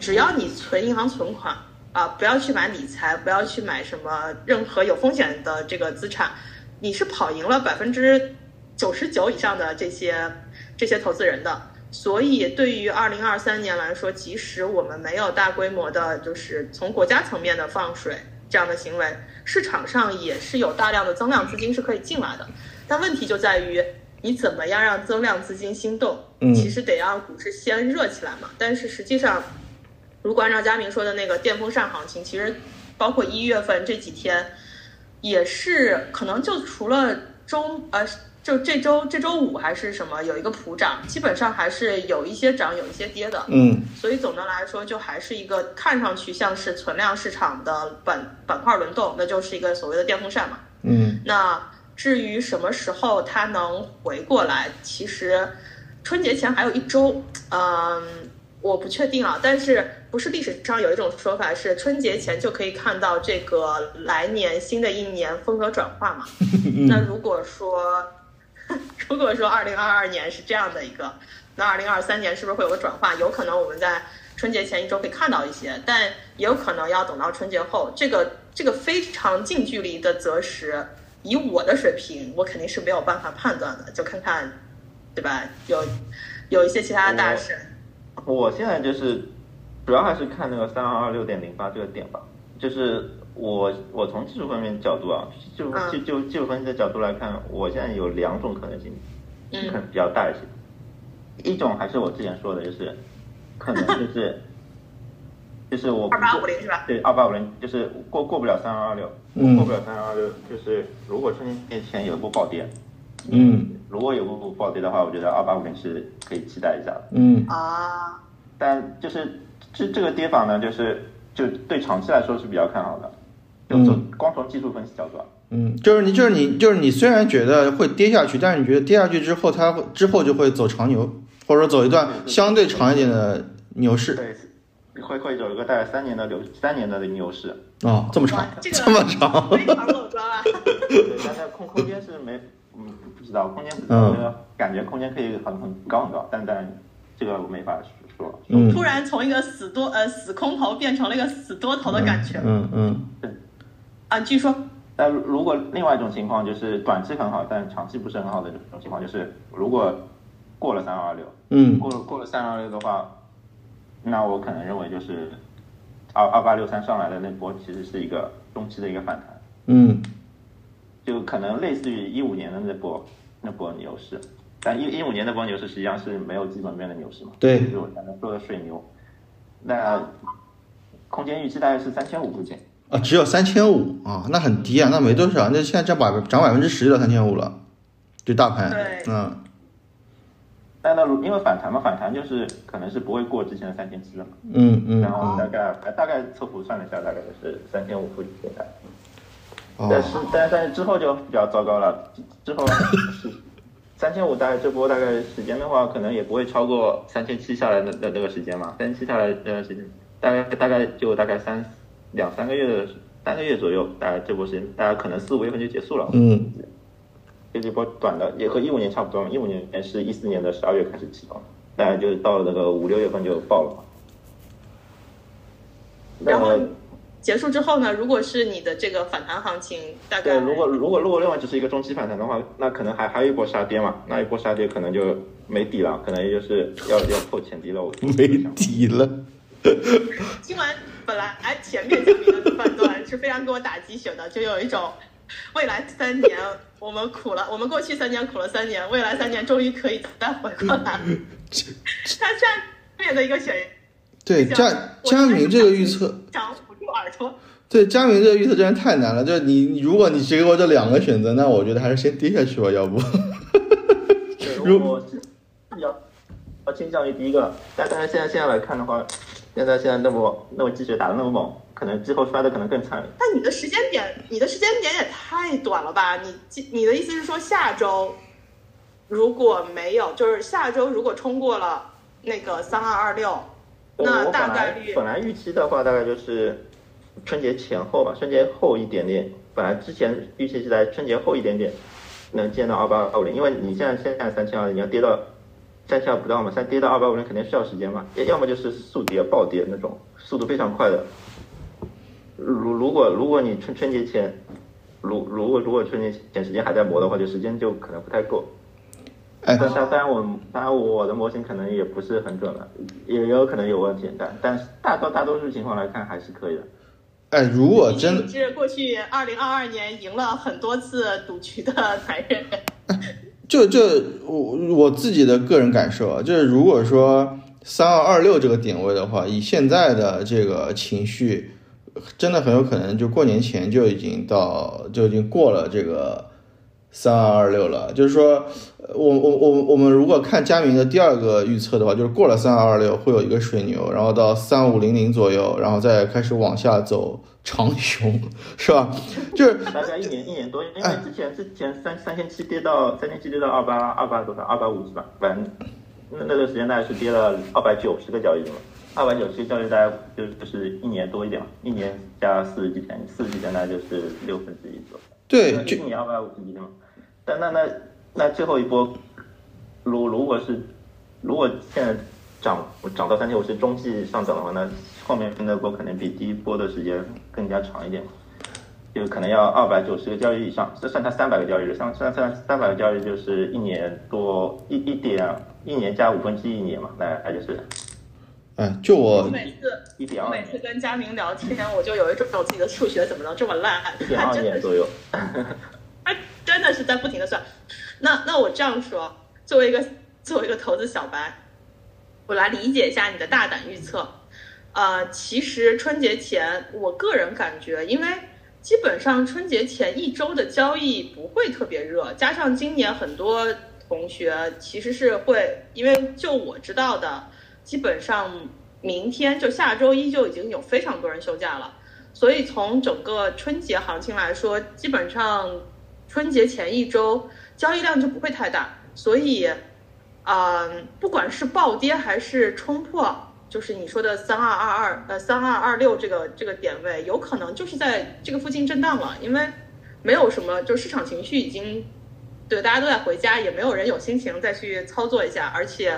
只要你存银行存款啊，不要去买理财，不要去买什么任何有风险的这个资产，你是跑赢了百分之九十九以上的这些这些投资人的。所以，对于二零二三年来说，即使我们没有大规模的，就是从国家层面的放水这样的行为，市场上也是有大量的增量资金是可以进来的。但问题就在于，你怎么样让增量资金心动？嗯其实得让股市先热起来嘛。但是实际上，如果按照佳明说的那个电风扇行情，其实包括一月份这几天，也是可能就除了周呃，就这周这周五还是什么有一个普涨，基本上还是有一些涨有一些跌的。嗯所以总的来说，就还是一个看上去像是存量市场的板板块轮动，那就是一个所谓的电风扇嘛。嗯那至于什么时候它能回过来，其实春节前还有一周，嗯，我不确定啊。但是不是历史上有一种说法是春节前就可以看到这个来年新的一年风格转化嘛？那如果说 如果说二零二二年是这样的一个，那二零二三年是不是会有个转化？有可能我们在春节前一周可以看到一些，但也有可能要等到春节后。这个这个非常近距离的择时，以我的水平，我肯定是没有办法判断的，就看看，对吧？有有一些其他的大神。我现在就是主要还是看那个三二二六点零八这个点吧，就是我我从技术方面角度啊，就就就技术分析的角度来看，我现在有两种可能性，可能比较大一些。一种还是我之前说的，就是 可能就是。就是我二八五零是吧？对，二八五零就是过过不了三二二六，过不了三二二六，就是如果春节前有一波暴跌，嗯，如果有波暴跌的话，我觉得二八五零是可以期待一下的，嗯啊，但就是这这个跌法呢，就是就对长期来说是比较看好的，就从光从技术分析角度，嗯，就是你就是你就是你虽然觉得会跌下去，但是你觉得跌下去之后它会之后就会走长牛，或者说走一段相对长一点的牛市。对。会会走一个大概三年的牛三年的牛市哦，这么长，这么长，非常乐观啊。对，但是空空间是没，嗯，不知道空间，嗯，感觉空间可以很很高很高，但但这个我没法说。嗯，突然从一个死多呃死空头变成了一个死多头的感觉。嗯嗯，对。啊，继续说。那如果另外一种情况就是短期很好，但长期不是很好的这种情况，就是如果过了三二六，嗯，过了过了三二六的话。那我可能认为就是二二八六三上来的那波其实是一个中期的一个反弹，嗯，就可能类似于一五年的那波那波牛市，但一一五年那波牛市实际上是没有基本面的牛市嘛，对，就是我刚才说的水牛，那空间预期大概是三千五附近，啊，只有三千五啊，那很低啊，那没多少，那现在涨百涨百分之十就到三千五了，就大盘，嗯。但那如因为反弹嘛，反弹就是可能是不会过之前的三千七了嘛。嗯嗯。然后大概大概测幅算了一下，大概是三千五附近的。但是但但是之后就比较糟糕了，之后 三千五大概这波大概时间的话，可能也不会超过三千七下来的的那个时间嘛。三千七下来那段时间，大概大概就大概三两三个月的三个月左右，大概这波时间，大概可能四五月份就结束了。嗯。就这波短的也和一五年差不多嘛，一五年是一四年的十二月开始启动，大概就是到了那个五六月份就爆了嘛。然后结束之后呢？如果是你的这个反弹行情，大概对，如果如果如果另外只是一个中期反弹的话，那可能还还有一波杀跌嘛，那一波杀跌可能就没底了，可能也就是要要破前低了。我没底了。听完本来前面讲明的判断是非常给我打鸡血的，就有一种。未来三年我们苦了，我们过去三年苦了三年，未来三年终于可以再回过来。他下面的一个选，对佳佳明这个预测，想捂住耳朵。对佳明这个预测真的太难了，就是你如果你只给我这两个选择，那我觉得还是先跌下去吧，要不。如果是要要倾向于第一个，但但是现在现在来看的话，现在现在那么那么积雪打的那么猛。可能之后摔的可能更惨。但你的时间点，你的时间点也太短了吧？你你的意思是说下周如果没有，就是下周如果冲过了那个三二二六，那大概率本来预期的话大概就是春节前后吧，春节后一点点。本来之前预期是在春节后一点点能见到二八二五零，因为你现在现在三千二，你要跌到三千二不到嘛，三跌到二百五零肯定需要时间嘛，要么就是速跌暴跌那种速度非常快的。如如果如果你春春节前，如如果如果春节前时间还在磨的话，就时间就可能不太够。哎，但当然我当然我的模型可能也不是很准了，也有可能有问题，但但是大多大多数情况来看还是可以的。哎，如果真是过去二零二二年赢了很多次赌局的男人，就就我我自己的个人感受啊，就是如果说三二二六这个点位的话，以现在的这个情绪。真的很有可能就过年前就已经到就已经过了这个三二二六了，就是说，我我我我们如果看佳明的第二个预测的话，就是过了三二二六会有一个水牛，然后到三五零零左右，然后再开始往下走长熊，是吧？就是大概一年一年多，因为之前之前三三千七跌到三千七跌到二八二八多少二八五十吧？反正那那段时间大概是跌了二百九十个交易日嘛。二百九十交易大概就就是一年多一点嘛，一年加四十几天，四十几天大概就是六分之一左右。对，一年二百五十几天嘛。但那那那最后一波，如如果是如果现在涨涨到三千五是中继上涨的话，那后面那波可能比第一波的时间更加长一点。就可能要二百九十个交易以上，这算它三百个交易日，算算算三百个交易就是一年多一一点一年加五分之一年嘛，那那就是，哎，就我每次一点二，每次跟佳明聊天，我就有一种我自己的数学怎么能这么烂，一点二年左右，他真的是在不停的算。那那我这样说，作为一个作为一个投资小白，我来理解一下你的大胆预测。呃，其实春节前，我个人感觉，因为。基本上春节前一周的交易不会特别热，加上今年很多同学其实是会，因为就我知道的，基本上明天就下周一就已经有非常多人休假了，所以从整个春节行情来说，基本上春节前一周交易量就不会太大，所以，嗯，不管是暴跌还是冲破。就是你说的三二二二呃三二二六这个这个点位，有可能就是在这个附近震荡了，因为没有什么，就市场情绪已经对大家都在回家，也没有人有心情再去操作一下，而且，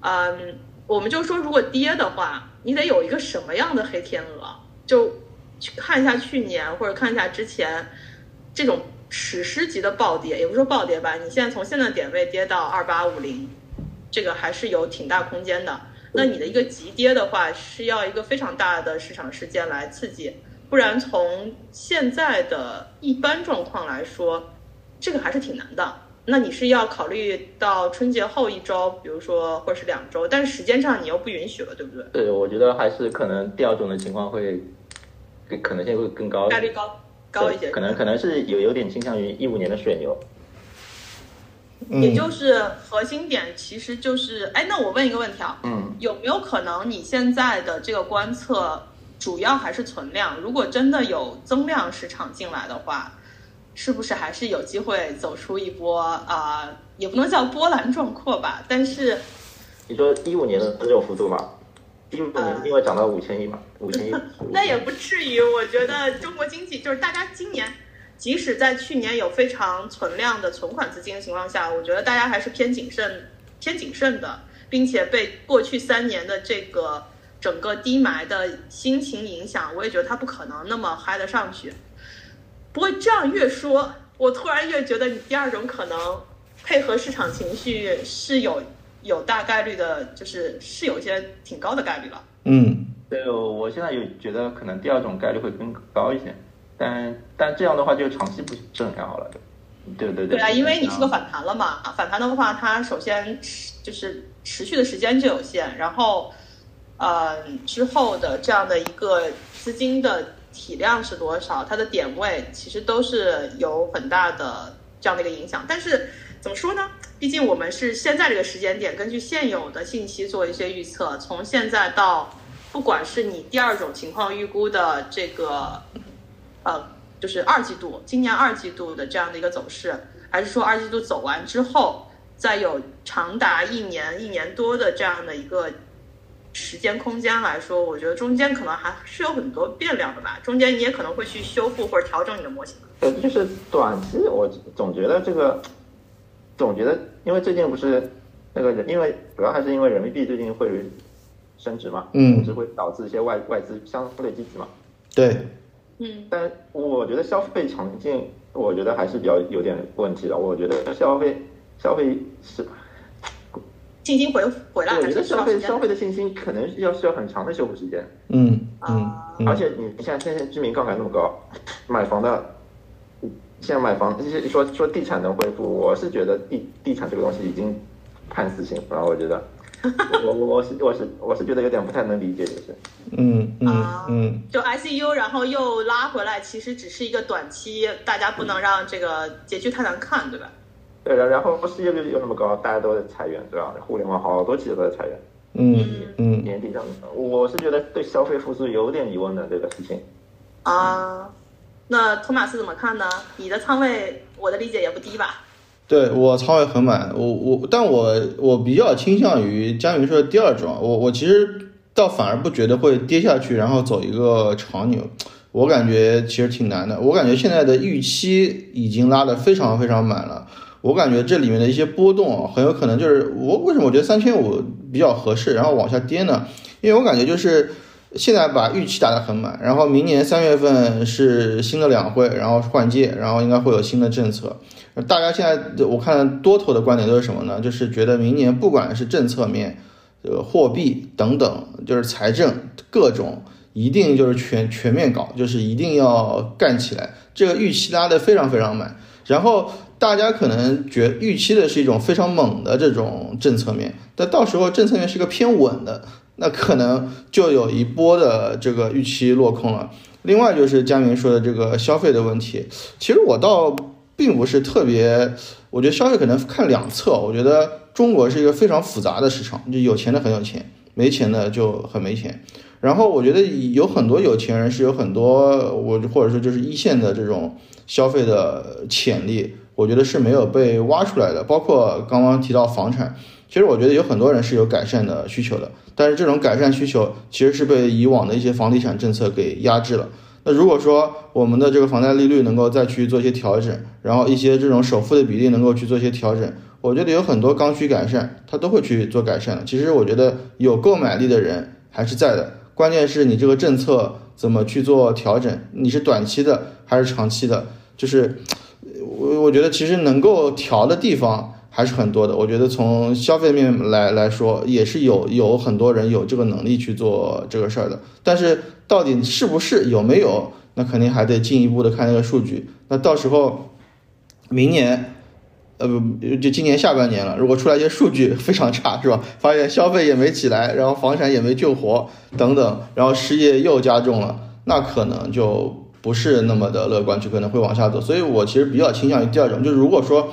嗯，我们就说如果跌的话，你得有一个什么样的黑天鹅，就去看一下去年或者看一下之前这种史诗级的暴跌，也不说暴跌吧，你现在从现在点位跌到二八五零，这个还是有挺大空间的。那你的一个急跌的话，是要一个非常大的市场事件来刺激，不然从现在的一般状况来说，这个还是挺难的。那你是要考虑到春节后一周，比如说或者是两周，但是时间上你又不允许了，对不对？对，我觉得还是可能第二种的情况会，可能性会更高，概率高高一些，可能可能是有有点倾向于一五年的水牛。也就是核心点，其实就是，哎，那我问一个问题啊，嗯，有没有可能你现在的这个观测主要还是存量？如果真的有增量市场进来的话，是不是还是有机会走出一波啊？也不能叫波澜壮阔吧，但是你说一五年的这种幅度吗？一五年因为涨到五千亿嘛，五千亿，那也不至于。我觉得中国经济就是大家今年。即使在去年有非常存量的存款资金的情况下，我觉得大家还是偏谨慎、偏谨慎的，并且被过去三年的这个整个低霾的心情影响，我也觉得它不可能那么嗨得上去。不过这样越说，我突然越觉得你第二种可能配合市场情绪是有有大概率的，就是是有一些挺高的概率了。嗯，对，我现在有觉得可能第二种概率会更高一些。但但这样的话就长期不是很看好了，对对对。对啊，因为你是个反弹了嘛，反弹的话，它首先持就是持续的时间就有限，然后，呃，之后的这样的一个资金的体量是多少，它的点位其实都是有很大的这样的一个影响。但是怎么说呢？毕竟我们是现在这个时间点，根据现有的信息做一些预测，从现在到不管是你第二种情况预估的这个。呃，就是二季度，今年二季度的这样的一个走势，还是说二季度走完之后，再有长达一年、一年多的这样的一个时间空间来说，我觉得中间可能还是有很多变量的吧。中间你也可能会去修复或者调整你的模型。呃，就是短期，我总觉得这个，总觉得，因为最近不是那个人，因为主要还是因为人民币最近会升值嘛，嗯，是会导致一些外外资相对积极嘛，对。嗯，但我觉得消费强劲，我觉得还是比较有点问题的。我觉得消费消费是信心回回来，我觉得消费消费的信心可能要需要很长的修复时间。嗯嗯，而且你你像现在居民杠杆那么高，买房的现在买房就是，说说地产能恢复，我是觉得地地产这个东西已经判死刑了。我觉得。我我我是我是我是觉得有点不太能理解，就是，嗯嗯嗯，就 ICU 然后又拉回来，其实只是一个短期，大家不能让这个结局太难看，对吧？对，然然后失业率又那么高，大家都在裁员，对吧？互联网好多企业都在裁员，嗯嗯，年底上，我是觉得对消费复苏有点疑问的这个事情。啊，那托马斯怎么看呢？你的仓位，我的理解也不低吧？对我仓位很满，我我，但我我比较倾向于佳明说的第二种，我我其实倒反而不觉得会跌下去，然后走一个长牛，我感觉其实挺难的。我感觉现在的预期已经拉得非常非常满了，我感觉这里面的一些波动很有可能就是我为什么我觉得三千五比较合适，然后往下跌呢？因为我感觉就是现在把预期打得很满，然后明年三月份是新的两会，然后换届，然后应该会有新的政策。大家现在我看多头的观点都是什么呢？就是觉得明年不管是政策面、这个货币等等，就是财政各种，一定就是全全面搞，就是一定要干起来。这个预期拉得非常非常满，然后大家可能觉预期的是一种非常猛的这种政策面，但到时候政策面是个偏稳的。那可能就有一波的这个预期落空了。另外就是佳明说的这个消费的问题，其实我倒并不是特别，我觉得消费可能看两侧。我觉得中国是一个非常复杂的市场，就有钱的很有钱，没钱的就很没钱。然后我觉得有很多有钱人是有很多我或者说就是一线的这种消费的潜力，我觉得是没有被挖出来的。包括刚刚提到房产。其实我觉得有很多人是有改善的需求的，但是这种改善需求其实是被以往的一些房地产政策给压制了。那如果说我们的这个房贷利率能够再去做一些调整，然后一些这种首付的比例能够去做一些调整，我觉得有很多刚需改善，他都会去做改善的。其实我觉得有购买力的人还是在的，关键是你这个政策怎么去做调整，你是短期的还是长期的？就是我我觉得其实能够调的地方。还是很多的，我觉得从消费面来来说，也是有有很多人有这个能力去做这个事儿的。但是到底是不是有没有，那肯定还得进一步的看那个数据。那到时候明年，呃不，就今年下半年了，如果出来一些数据非常差，是吧？发现消费也没起来，然后房产也没救活等等，然后失业又加重了，那可能就不是那么的乐观，就可能会往下走。所以我其实比较倾向于第二种，就是如果说。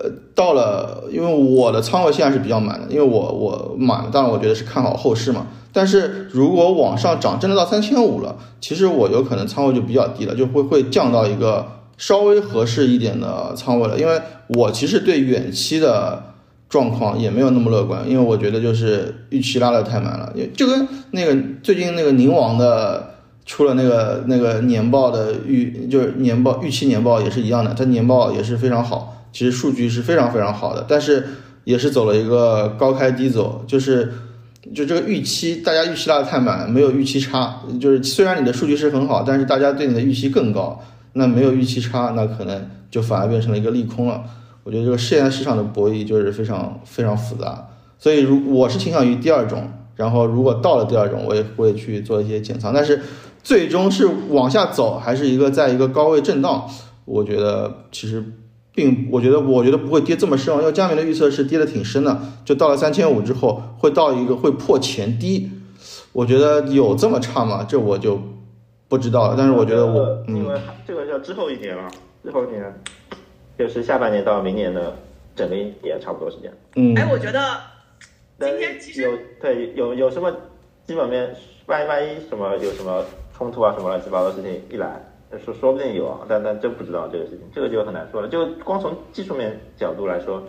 呃，到了，因为我的仓位现在是比较满的，因为我我满，当然我觉得是看好后市嘛。但是如果往上涨，真的到三千五了，其实我有可能仓位就比较低了，就会会降到一个稍微合适一点的仓位了。因为我其实对远期的状况也没有那么乐观，因为我觉得就是预期拉的太满了，就跟那个最近那个宁王的出了那个那个年报的预，就是年报预期年报也是一样的，它年报也是非常好。其实数据是非常非常好的，但是也是走了一个高开低走，就是就这个预期，大家预期拉的太满，没有预期差。就是虽然你的数据是很好，但是大家对你的预期更高，那没有预期差，那可能就反而变成了一个利空了。我觉得这个现在市场的博弈就是非常非常复杂，所以如我是倾向于第二种，然后如果到了第二种，我也会去做一些减仓，但是最终是往下走，还是一个在一个高位震荡，我觉得其实。并我觉得，我觉得不会跌这么深，因为佳明的预测是跌的挺深的，就到了三千五之后会到一个会破前低，我觉得有这么差吗？这我就不知道了。但是我觉得我，因为这个要之后一年了，之后一年就是下半年到明年的整个一年差不多时间。嗯，哎，我觉得今天其实有对有有什么基本面，万一万一什么有什么冲突啊，什么乱七八糟事情一来。说说不定有啊，但但真不知道这个事情，这个就很难说了。就光从技术面角度来说，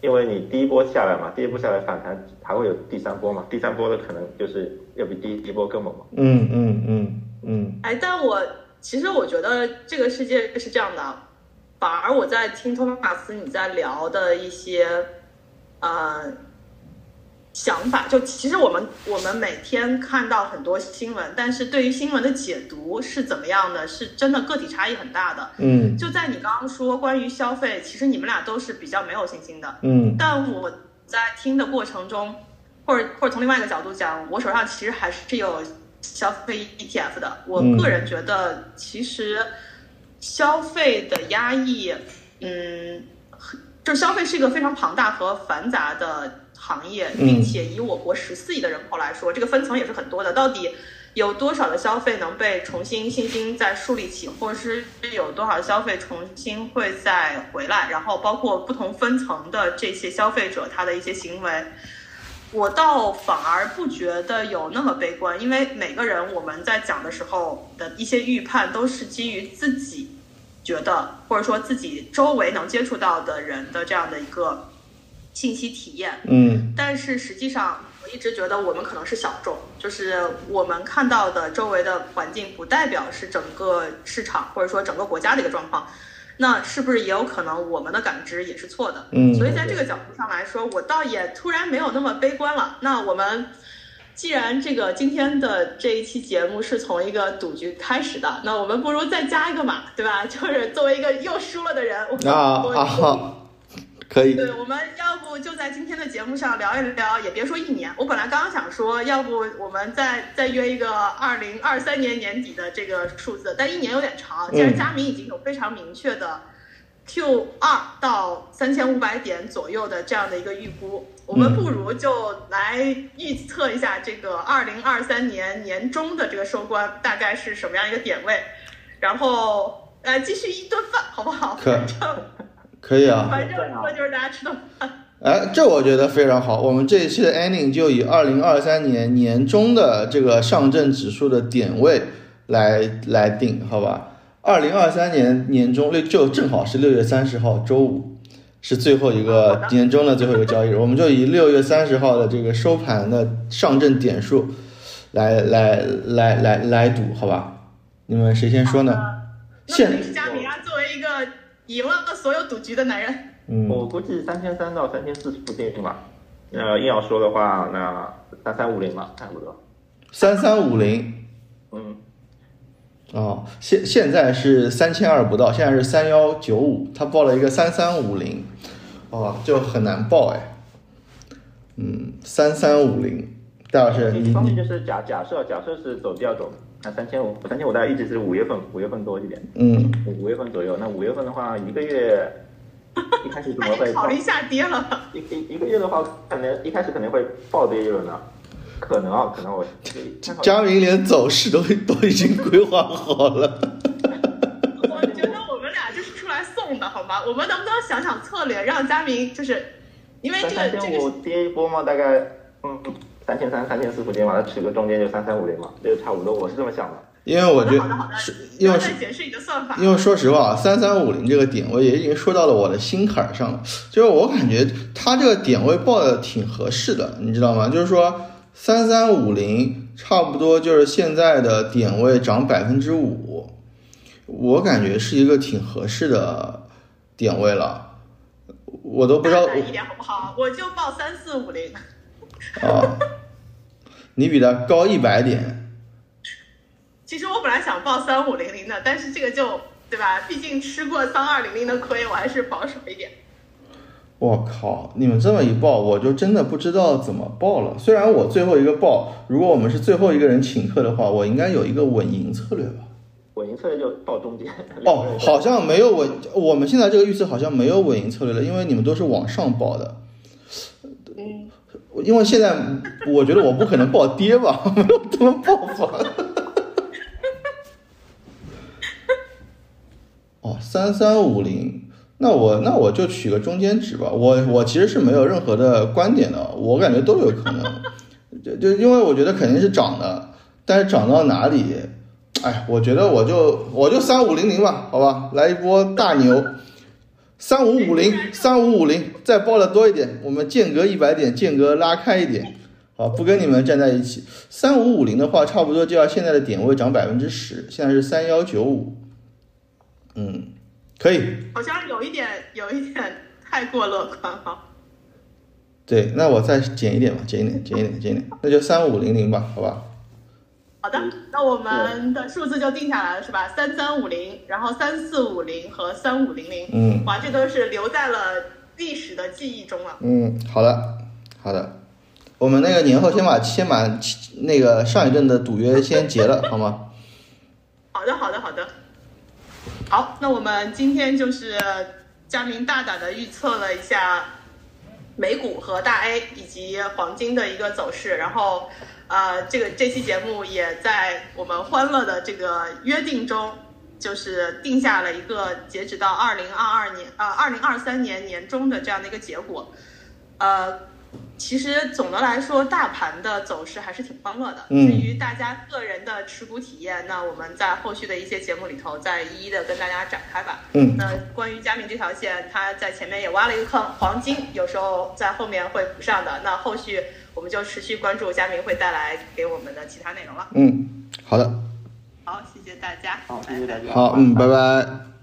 因为你第一波下来嘛，第一波下来反弹还会有第三波嘛，第三波的可能就是要比第一波更猛嘛。嗯嗯嗯嗯。哎，但我其实我觉得这个世界是这样的，反而我在听托马斯你在聊的一些，呃。想法就其实我们我们每天看到很多新闻，但是对于新闻的解读是怎么样的？是真的个体差异很大的。嗯，就在你刚刚说关于消费，其实你们俩都是比较没有信心的。嗯，但我在听的过程中，或者或者从另外一个角度讲，我手上其实还是有消费 ETF 的。我个人觉得，其实消费的压抑，嗯，就消费是一个非常庞大和繁杂的。行业，并且以我国十四亿的人口来说，这个分层也是很多的。到底有多少的消费能被重新信心再树立起，或者是有多少消费重新会再回来？然后包括不同分层的这些消费者他的一些行为，我倒反而不觉得有那么悲观，因为每个人我们在讲的时候的一些预判都是基于自己觉得，或者说自己周围能接触到的人的这样的一个。信息体验，嗯，但是实际上，我一直觉得我们可能是小众，就是我们看到的周围的环境不代表是整个市场或者说整个国家的一个状况，那是不是也有可能我们的感知也是错的？嗯，所以在这个角度上来说，我倒也突然没有那么悲观了。那我们既然这个今天的这一期节目是从一个赌局开始的，那我们不如再加一个码，对吧？就是作为一个又输了的人，我啊我啊，可以，对，我们要不就在今天的节目上聊一聊，也别说一年。我本来刚刚想说，要不我们再再约一个二零二三年年底的这个数字，但一年有点长。既然佳明已经有非常明确的 Q 二到三千五百点左右的这样的一个预估，我们不如就来预测一下这个二零二三年年中的这个收官大概是什么样一个点位，然后呃继续一顿饭，好不好？可 反正可以啊。反正说就是大家吃顿饭。哎，这我觉得非常好。我们这一期的 ending 就以二零二三年年中的这个上证指数的点位来来定，好吧？二零二三年年中六就正好是六月三十号周五，是最后一个年中的最后一个交易日，我们就以六月三十号的这个收盘的上证点数来来来来来赌，好吧？你们谁先说呢？那现赢了所有赌局的男人，嗯，我估计三千三到三千四附近吧。呃，硬要说的话，那三三五零吧，差不多。三三五零。嗯，哦，现现在是三千二不到，现在是三幺九五，他报了一个三三五零，哦，就很难报哎。嗯，三三五零，戴老师，你一方面就是假假设假设是走调走，那三千五三千五大概一直是五月份五月份多一点，嗯，五五月份左右。那五月份的话，一个月 一开始怎那么会考虑下跌了。一一一个月的话，可能一开始肯定会暴跌一轮的，可能啊，可能我参考佳明连走势都都已经规划好了。我觉得我们俩就是出来送的，好吗？我们能不能想想策略，让佳明就是，因为这个这个跌一波嘛，大概嗯三千三、三千四附近嘛，它取个中间就三三五零嘛，这就差不多，我是这么想的。因为我觉得是，因为是然后再解释你的算法。因为说实话，三三五零这个点位也已经说到了我的心坎儿上了。就是我感觉它这个点位报的挺合适的，你知道吗？就是说三三五零差不多就是现在的点位涨百分之五，我感觉是一个挺合适的点位了。我都不知道一点好不好？我就报三四五零。啊，你比他高一百点。其实我本来想报三五零零的，但是这个就对吧？毕竟吃过三二零零的亏，我还是保守一点。我靠！你们这么一报，我就真的不知道怎么报了。虽然我最后一个报，如果我们是最后一个人请客的话，我应该有一个稳赢策略吧？稳赢策略就报中间。哦，好像没有稳，我们现在这个预测好像没有稳赢策略了，因为你们都是往上报的。因为现在我觉得我不可能报跌吧，没有这么报法。哦，三三五零，那我那我就取个中间值吧。我我其实是没有任何的观点的，我感觉都有可能。就就因为我觉得肯定是涨的，但是涨到哪里，哎，我觉得我就我就三五零零吧，好吧，来一波大牛。三五五零，三五五零，再报的多一点，我们间隔一百点，间隔拉开一点，好，不跟你们站在一起。三五五零的话，差不多就要现在的点位涨百分之十，现在是三幺九五，嗯，可以，好像有一点有一点 太过乐观哈。对，那我再减一点吧，减一点，减一点，减一点，那就三五零零吧，好吧？好的，那我们的数字就定下来了，是吧？三三五零，然后三四五零和三五零零，嗯哇，这都是留在了历史的记忆中了。嗯，好的，好的，我们那个年后先把先把那个上一阵的赌约先结了，好吗？好的，好的，好的。好，那我们今天就是佳明大胆的预测了一下美股和大 A 以及黄金的一个走势，然后呃，这个这期节目也在我们欢乐的这个约定中，就是定下了一个截止到二零二二年呃二零二三年年中的这样的一个结果，呃。其实总的来说，大盘的走势还是挺欢乐的。嗯至于大家个人的持股体验，那我们在后续的一些节目里头再一一的跟大家展开吧。嗯那关于佳明这条线，它在前面也挖了一个坑，黄金有时候在后面会补上的。那后续我们就持续关注佳明会带来给我们的其他内容了。嗯，好的，好，谢谢大家。好，谢谢大家。好，嗯，拜拜。